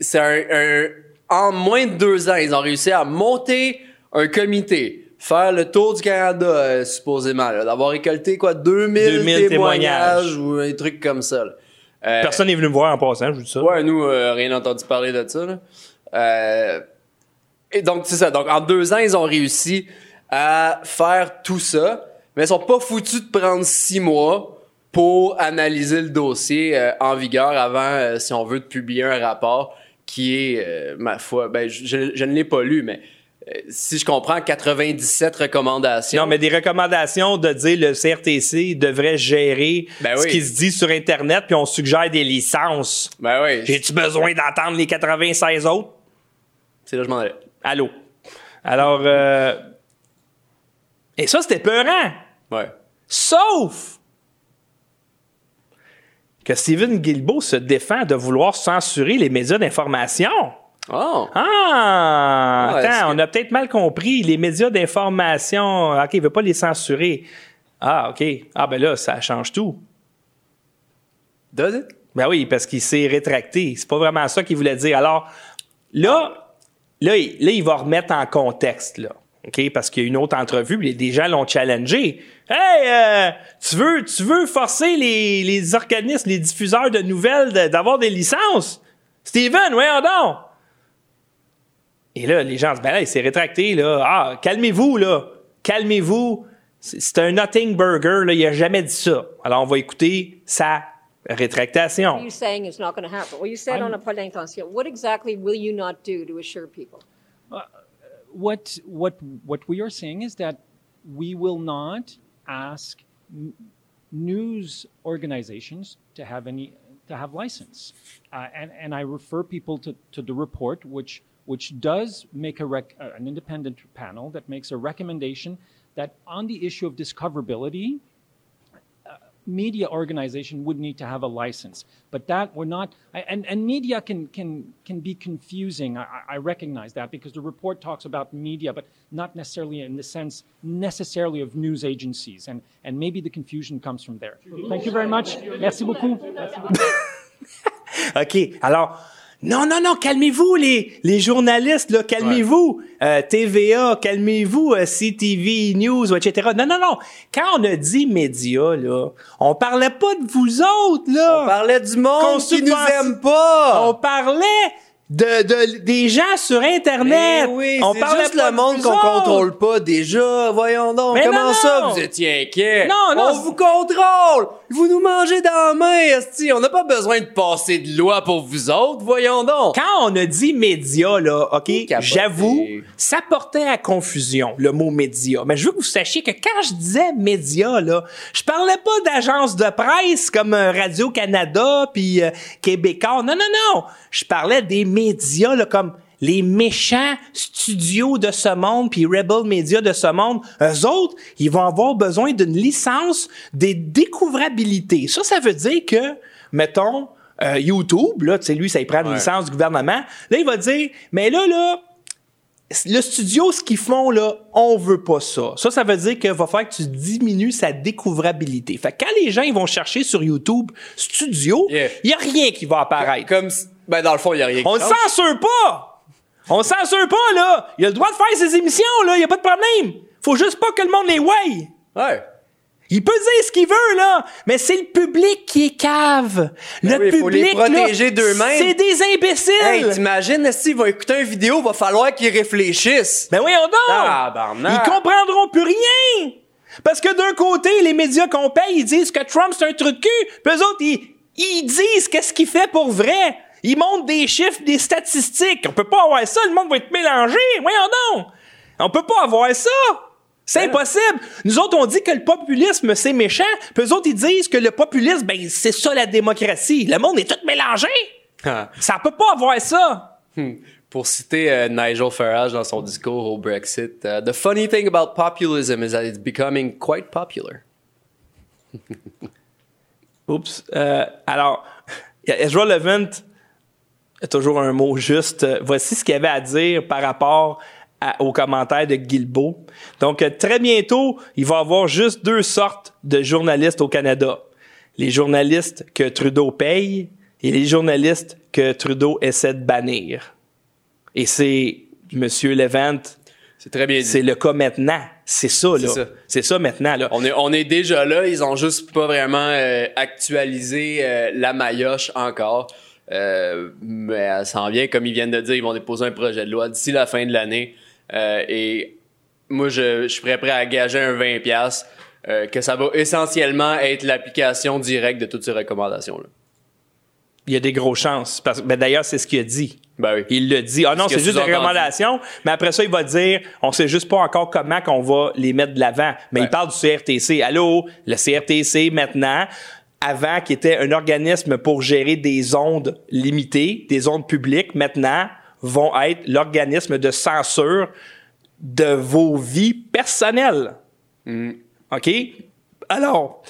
c'est un, un- En moins de deux ans, ils ont réussi à monter un comité, faire le tour du Canada, euh, supposément, là, d'avoir récolté quoi, 2000, 2000 témoignages, témoignages. ou un truc comme ça. là. Euh, Personne n'est venu me voir en passant, je vous dis ça. Ouais, nous, euh, rien entendu parler de ça. Là. Euh, et donc, c'est ça. Donc, en deux ans, ils ont réussi à faire tout ça, mais ils sont pas foutus de prendre six mois pour analyser le dossier euh, en vigueur avant, euh, si on veut, de publier un rapport qui est, euh, ma foi, ben, je, ne l'ai pas lu, mais euh, si je comprends, 97 recommandations. Non, mais des recommandations de dire le CRTC devrait gérer Ben ce qui se dit sur Internet, puis on suggère des licences. Ben oui, J'ai-tu besoin d'entendre les 96 autres? c'est là que je m'en allais. Allô? Alors, euh... et ça, c'était peurant. Ouais. Sauf que Stephen Guilbeault se défend de vouloir censurer les médias d'information. Oh! Ah! Ouais, est-ce attends, on a peut-être mal compris. Les médias d'information, OK, il veut pas les censurer. Ah, OK. Ah, ben là, ça change tout. Does it? Ben oui, parce qu'il s'est rétracté. C'est pas vraiment ça qu'il voulait dire. Alors, là, là, il, là, il va remettre en contexte, là. OK? Parce qu'il y a une autre entrevue, puis des gens l'ont challengé. Hey, euh, tu veux, tu veux forcer les, les organismes, les diffuseurs de nouvelles de- d'avoir des licences? Steven, voyons donc! Et là, les gens disent, ben là, il s'est rétracté, là. Ah, calmez-vous, là. Calmez-vous. C'est un nothing burger, là, il a jamais dit ça. Alors, on va écouter sa rétractation. What are you saying is not going to happen? Well, you said on a point d'intention. What exactly will you not do to assure people? What what what we are saying is that we will not ask n- news organizations to have any to have license, uh, and and I refer people to, to the report which which does make a rec- uh, an independent panel that makes a recommendation that on the issue of discoverability, media organization would need to have a license. But that we're not, and, and media can, can, can be confusing. I, I I recognize that because the report talks about media, but not necessarily in the sense necessarily of news agencies. And, and maybe the confusion comes from there. Thank you very much. Merci beaucoup. Merci beaucoup. OK. Alors, non, non, non, calmez-vous, les, les journalistes, là, calmez-vous. Euh, TVA, calmez-vous, euh, CTV, News, etc. Non, non, non. Quand on a dit médias, là, on parlait pas de vous autres, là. On parlait du monde qui nous aime pas. On parlait de, de, des gens sur Internet. Oui, on parlait juste le de monde qu'on contrôle pas déjà. Voyons donc. Mais Comment non, ça, non. vous étiez inquiet? Non, non, On vous contrôle. Vous nous mangez dans la main, esti. On n'a pas besoin de passer de loi pour vous autres. Voyons donc. Quand on a dit média, là, OK, j'avoue, ça portait à confusion, le mot média. Mais je veux que vous sachiez que quand je disais média, là, je parlais pas d'agence de presse comme euh, Radio-Canada puis euh, Québécois. Non, non, non. Je parlais des médias, là, comme les méchants studios de ce monde puis Rebel Media de ce monde. Eux autres, ils vont avoir besoin d'une licence des découvrabilités. Ça, ça veut dire que, mettons, euh, YouTube, là, tu sais, lui, ça y prend une Ouais. licence du gouvernement. Là, il va dire, mais là, là, le studio, ce qu'ils font, là, on veut pas ça. Ça, ça veut dire qu'il va falloir que tu diminues sa découvrabilité. Fait que quand les gens, ils vont chercher sur YouTube studio, il Yeah. y a rien qui va apparaître. Comme, ben, dans le fond, il y a rien On le change. censure pas! On le censure pas, là! Il a le droit de faire ses émissions, là! Il a pas de problème! Faut juste pas que le monde les waye! Ouais. Il peut dire ce qu'il veut, là, mais c'est le public qui est cave. Le Ben oui, public, faut les protéger d'eux-mêmes. C'est des imbéciles. Hey, t'imagines, s'ils vont écouter une vidéo, va falloir qu'ils réfléchissent. ben voyons donc. Tabarnak. Ils comprendront plus rien. Parce que d'un côté, les médias qu'on paye, ils disent que Trump c'est un truc de cul. Puis eux autres, ils, ils disent qu'est-ce qu'il fait pour vrai. Ils montrent des chiffres, des statistiques. On peut pas avoir ça. Le monde va être mélangé. Voyons donc. On peut pas avoir ça. C'est impossible. Nous autres, on dit que le populisme, c'est méchant. Puis eux autres, ils disent que le populisme, ben, c'est ça la démocratie. Le monde est tout mélangé. Ah. Ça peut pas avoir ça. Pour citer euh, Nigel Farage dans son discours au Brexit, euh, The funny thing about populism is that it's becoming quite popular. Oups. Euh, alors, Ezra Levant toujours un mot juste. Voici ce qu'il avait à dire par rapport à- aux commentaires de Guilbeault. Donc, euh, très bientôt, il va y avoir juste deux sortes de journalistes au Canada. Les journalistes que Trudeau paye et les journalistes que Trudeau essaie de bannir. Et c'est Monsieur Levant, C'est très bien dit. c'est le cas maintenant. C'est ça, là. ça. C'est ça maintenant, là. On est, on est déjà là, ils ont juste pas vraiment euh, actualisé euh, la maillotche encore. Euh, mais elle s'en vient, comme ils viennent de dire, ils vont déposer un projet de loi d'ici la fin de l'année. Euh, et moi, je, je suis prêt, à gager un 20$ euh, que ça va essentiellement être l'application directe de toutes ces recommandations-là. Il y a des grosses chances. Parce, ben d'ailleurs, c'est ce qu'il a dit. Ben oui. Il le dit. Ah non, Ce c'est juste des recommandations. Mais après ça, il va dire, on sait juste pas encore comment qu'on va les mettre de l'avant. Mais Ouais. il parle du CRTC. Allô, le CRTC maintenant, avant qui était un organisme pour gérer des ondes limitées, des ondes publiques, maintenant vont être l'organisme de censure de vos vies personnelles. OK? Alors,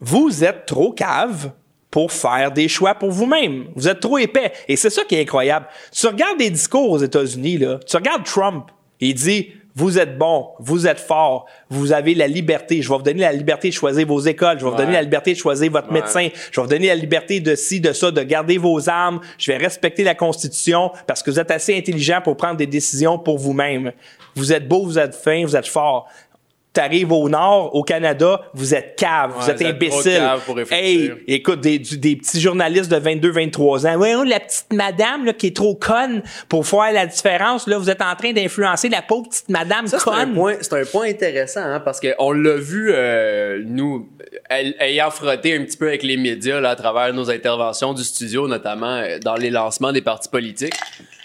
vous êtes trop cave pour faire des choix pour vous-même. Vous êtes trop épais. Et c'est ça qui est incroyable. Tu regardes des discours aux États-Unis, là. Tu regardes Trump. Il dit, vous êtes bon, vous êtes fort, vous avez la liberté. Je vais vous donner la liberté de choisir vos écoles. Je vais vous donner la liberté de choisir votre médecin. Je vais vous donner la liberté de ci, de ça, de garder vos armes. Je vais respecter la Constitution parce que vous êtes assez intelligent pour prendre des décisions pour vous-même. Vous êtes beau, vous êtes fin, vous êtes fort. T'arrives au nord, au Canada, vous êtes cave, vous Ouais, êtes vous êtes trop imbécile. cave pour réfléchir. Hey, écoute, des, du- des petits journalistes de 22, 23 ans. Ouais, oh, la petite madame, là, qui est trop conne pour faire la différence, là, vous êtes en train d'influencer la pauvre petite madame Ça, c'est un conne. point, c'est un point intéressant, hein, parce qu'on l'a vu, euh, nous, ay- ayant frotté un petit peu avec les médias là, à travers nos interventions du studio, notamment euh, dans les lancements des partis politiques.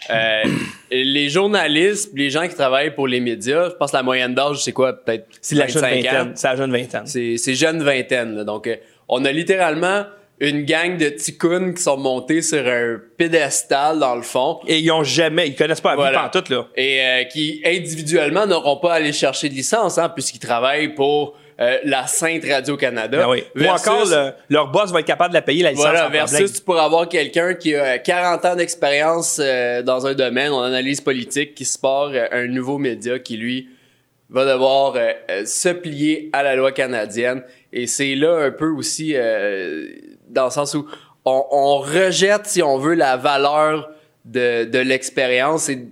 Euh, les journalistes, les gens qui travaillent pour les médias, je pense que la moyenne d'âge, c'est quoi? Peut-être C'est la jeune 25 ans? vingtaine. C'est la jeune vingtaine. C'est, c'est jeune vingtaine. là. Donc, euh, on a littéralement une gang de ticounes qui sont montés sur un pédestal, dans le fond. Et ils ont jamais, ils connaissent pas la Voilà. vie pantoute, là. Et euh, qui, individuellement, n'auront pas à aller chercher de licence, hein, puisqu'ils travaillent pour euh, la Sainte Radio-Canada. Ben oui. Ou Versus- encore, le- leur boss va être capable de la payer, la licence. Voilà, sans problème. versus tu pourrais avoir quelqu'un qui a 40 ans d'expérience euh, dans un domaine, en analyse politique, qui se part euh, un nouveau média qui, lui, va devoir euh, euh, se plier à la loi canadienne. Et c'est là un peu aussi, euh, dans le sens où on, on rejette, si on veut, la valeur de, de l'expérience. Et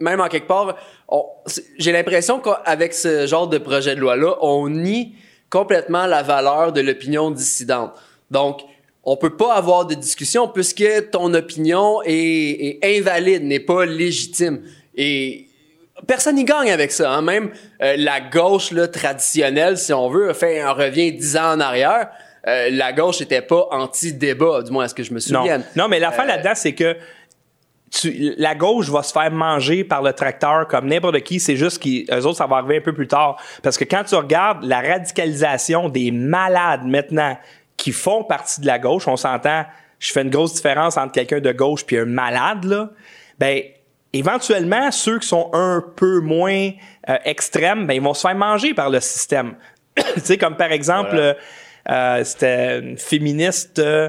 même en quelque part, j'ai l'impression qu'avec ce genre de projet de loi-là, on nie complètement la valeur de l'opinion dissidente. Donc, on peut pas avoir de discussion puisque ton opinion est, est invalide, n'est pas légitime. Et personne n'y gagne avec ça. hein. Même euh, la gauche là, traditionnelle, si on veut, fait un revient dix ans en arrière. Euh, la gauche n'était pas anti-débat, du moins à ce que je me Non. souvienne. non, mais l'affaire Euh, là-dedans, c'est que tu- la gauche va se faire manger par le tracteur comme n'importe qui. C'est juste qu'eux autres, ça va arriver un peu plus tard. Parce que quand tu regardes la radicalisation des malades maintenant qui font partie de la gauche, on s'entend, je fais une grosse différence entre quelqu'un de gauche puis un malade, là. Ben, éventuellement, ceux qui sont un peu moins euh, extrêmes, ben, ils vont se faire manger par le système. tu sais, comme par exemple, Voilà. euh, euh, c'était une féministe euh,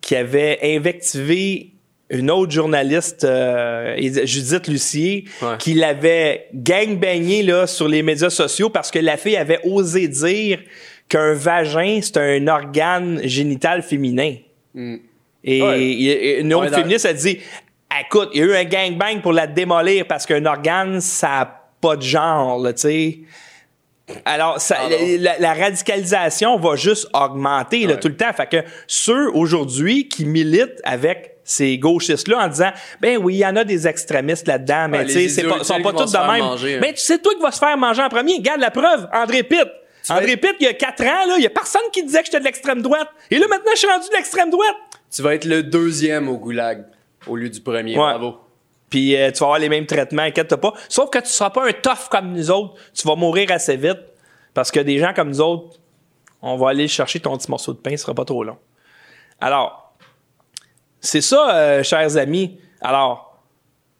qui avait invectivé une autre journaliste, euh, Judith Lucier, Ouais. qui l'avait gangbangé là, sur les médias sociaux parce que la fille avait osé dire qu'un vagin, c'est un organe génital féminin. Et, Ouais. et une autre Ouais, féministe a dit Écoute, il y a eu un gangbang pour la démolir parce qu'un organe, ça n'a pas de genre, tu sais. Alors, ça, la, la radicalisation va juste augmenter là, tout le temps. Fait que ceux aujourd'hui qui militent avec ces gauchistes-là en disant ben oui, il y en a des extrémistes là-dedans, mais tu sais, pas, sont pas tous de même. manger, hein. Ben tu sais toi qui vas se faire manger en premier. Regarde la preuve, André Pitt. André Pitt, il y a quatre ans, là, il y a personne qui disait que j'étais de l'extrême droite. Et là, maintenant, je suis rendu de l'extrême droite. Tu vas être le deuxième au goulag au lieu du premier. Ouais. Bravo. Puis euh, tu vas avoir les mêmes traitements, inquiète-toi pas. Sauf que tu seras pas un tough comme nous autres. Tu vas mourir assez vite. Parce que des gens comme nous autres, on va aller chercher ton petit morceau de pain, ce sera pas trop long. Alors, c'est ça, euh, chers amis. Alors,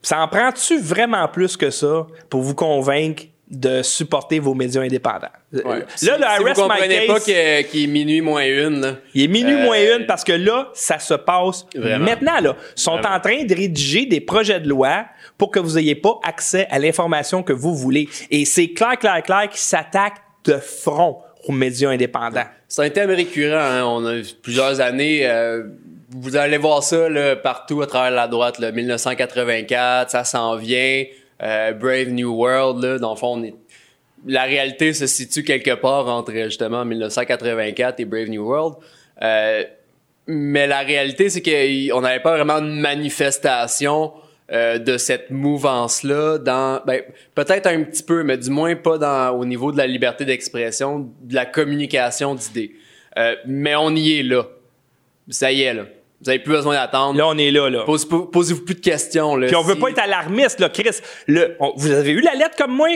ça en prend-tu vraiment plus que ça pour vous convaincre de supporter vos médias indépendants? Ouais. Là, si, le si vous My comprenez pas Case- que- qu'il est minuit moins une, là, il est minuit Euh, moins une parce que là, ça se passe Vraiment. maintenant. Là, Ils sont Vraiment. en train de rédiger des projets de loi pour que vous n'ayez pas accès à l'information que vous voulez. Et c'est clair, clair, clair qu'ils s'attaquent de front aux médias indépendants. C'est un thème récurrent. hein. On a plusieurs années. euh, vous allez voir ça là, partout à travers la droite. Là. 1984, ça s'en vient. euh, Brave New World. Là, dans le fond, on est- la réalité se situe quelque part entre justement 1984 et Brave New World. Euh, mais la réalité, c'est qu'on n'avait pas vraiment de manifestation euh, de cette mouvance-là dans, ben, peut-être un petit peu, mais du moins pas dans, au niveau de la liberté d'expression, de la communication d'idées. Euh, mais on y est là. Ça y est, là. Vous avez plus besoin d'attendre. Là, on est là, là. Pose- Posez-vous plus de questions, là. Puis on veut Si- pas être alarmiste, là, Chris. Le, on- vous avez eu la lettre comme moi?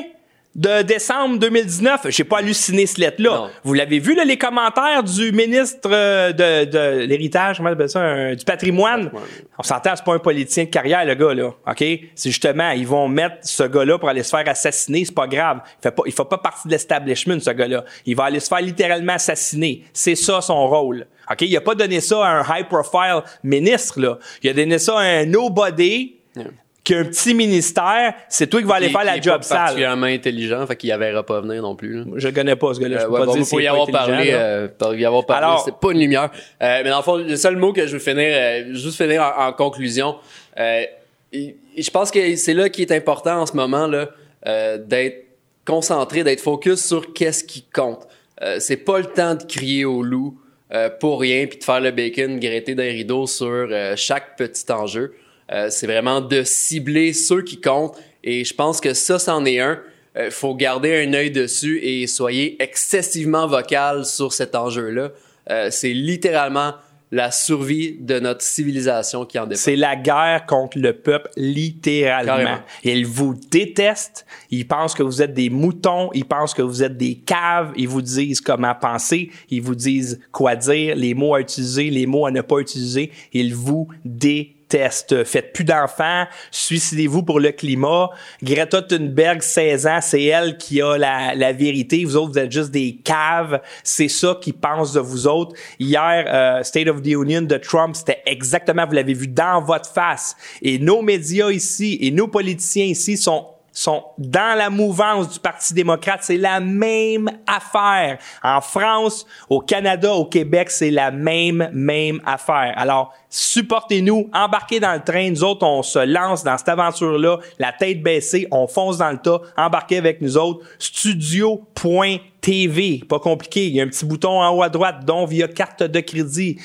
De décembre 2019, j'ai pas halluciné cette lettre-là. Vous l'avez vu, là, les commentaires du ministre euh, de, de l'héritage, comment on appelle ça, un- du patrimoine. On s'entend, c'est pas un politicien de carrière, le gars, là. OK? C'est justement, ils vont mettre ce gars-là pour aller se faire assassiner, c'est pas grave. Il fait pas, il fait pas partie de l'establishment, ce gars-là. Il va aller se faire littéralement assassiner. C'est ça son rôle. OK? Il a pas donné ça à un high-profile ministre, là. Il a donné ça à un nobody qui a un petit ministère. C'est toi qui vas aller faire la est job sale. particulièrement intelligent, fait qu'il y verra pas venir non plus. là. Je connais pas, ce gars-là. Je Euh, peux ouais, pas bon, dire c'est pouvez y avoir parlé, euh, pour y avoir parlé, Alors- c'est pas une lumière. Euh, mais dans le fond, le seul mot que je veux finir, euh, juste finir en, en conclusion, euh, et- et je pense que c'est là qui est important en ce moment là, euh, d'être concentré, d'être focus sur qu'est-ce qui compte. Euh, c'est pas le temps de crier au loup euh, pour rien puis de faire le bacon graité d'un rideau sur euh, chaque petit enjeu. Euh, c'est vraiment de cibler ceux qui comptent et je pense que ça, c'en est un. Il faut garder un œil dessus et soyez excessivement vocal sur cet enjeu-là. c'est littéralement la survie de notre civilisation qui en dépend. C'est la guerre contre le peuple, littéralement. Carrément. Ils vous détestent, ils pensent que vous êtes des moutons, ils pensent que vous êtes des caves, ils vous disent comment penser, ils vous disent quoi dire, les mots à utiliser, les mots à ne pas utiliser, ils vous détestent. Faites plus d'enfants, suicidez-vous pour le climat. Greta Thunberg, 16 ans, c'est elle qui a la, la vérité. Vous autres, vous êtes juste des caves. C'est ça qu'ils pensent de vous autres. Hier, euh, State of the Union de Trump, c'était exactement, vous l'avez vu dans votre face. Et nos médias ici et nos politiciens ici sont sont dans la mouvance du Parti démocrate, c'est la même affaire. En France, au Canada, au Québec, c'est la même, même affaire. Alors, supportez-nous, embarquez dans le train. Nous autres, on se lance dans cette aventure-là, la tête baissée, on fonce dans le tas, embarquez avec nous autres. Studio.tv, pas compliqué. Il y a un petit bouton en haut à droite, dont via carte de crédit.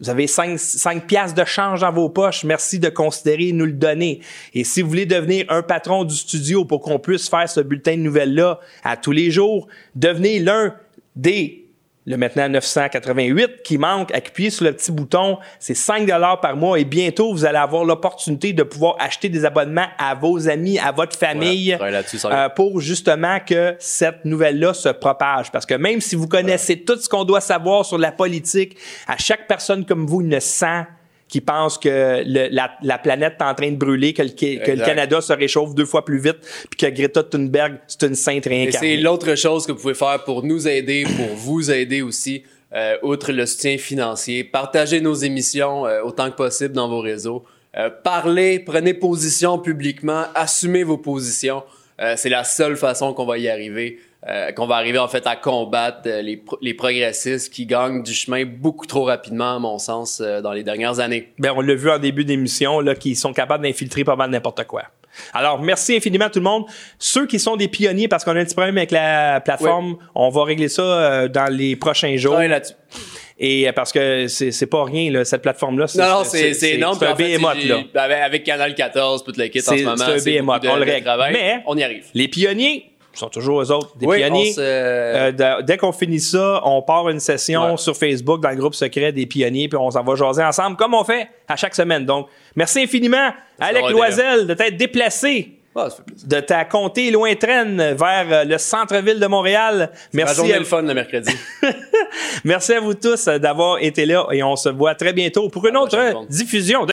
Vous avez 5, 5 piastres de change dans vos poches. Merci de considérer nous le donner. Et si vous voulez devenir un patron du studio pour qu'on puisse faire ce bulletin de nouvelles-là à tous les jours, devenez l'un des le maintenant 988 qui manque, appuyez sur le petit bouton, c'est 5 dollars par mois et bientôt vous allez avoir l'opportunité de pouvoir acheter des abonnements à vos amis, à votre famille euh, pour justement que cette nouvelle-là se propage. Parce que même si vous connaissez tout ce qu'on doit savoir sur la politique, à chaque personne comme vous ne sent qui pense que le- la, la planète est en train de brûler, que le, que le Exact. Canada se réchauffe deux fois plus vite, puis que Greta Thunberg, c'est une sainte réincarnée. c'est l'autre chose que vous pouvez faire pour nous aider, pour vous aider aussi, euh, outre le soutien financier. Partagez nos émissions euh, autant que possible dans vos réseaux. Euh, parlez, prenez position publiquement, assumez vos positions. C'est la seule façon qu'on va y arriver, euh, qu'on va arriver en fait à combattre euh, les, pro- les progressistes qui gagnent du chemin beaucoup trop rapidement, à mon sens, euh, dans les dernières années. Ben, on l'a vu en début d'émission, là, qui sont capables d'infiltrer pas mal n'importe quoi. Alors, merci infiniment tout le monde. Ceux qui sont des pionniers, parce qu'on a un petit problème avec la plateforme, on va régler ça euh, dans les prochains jours. Travaillez là-dessus. Et euh, parce que c'est pas rien, là, cette plateforme-là. Non, non, c'est énorme. C'est un behemoth, là. Avec, Canal 14, tout le kit en ce moment. c'est un behemoth, on le règle. Mais- on y arrive. Les pionniers sont toujours eux autres, des Oui, pionniers. se- Euh, de- dès qu'on finit ça, on part une session Ouais. sur Facebook dans le groupe secret des pionniers, puis on s'en va jaser ensemble, comme on fait à chaque semaine. Donc, merci infiniment, Alec va, Loisel, de t'être déplacé ça plaisir. de ta comté lointaine vers euh, le centre-ville de Montréal. Merci journée à, le fun le mercredi. merci à vous tous euh, d'avoir été là et on se voit très bientôt pour une À autre diffusion de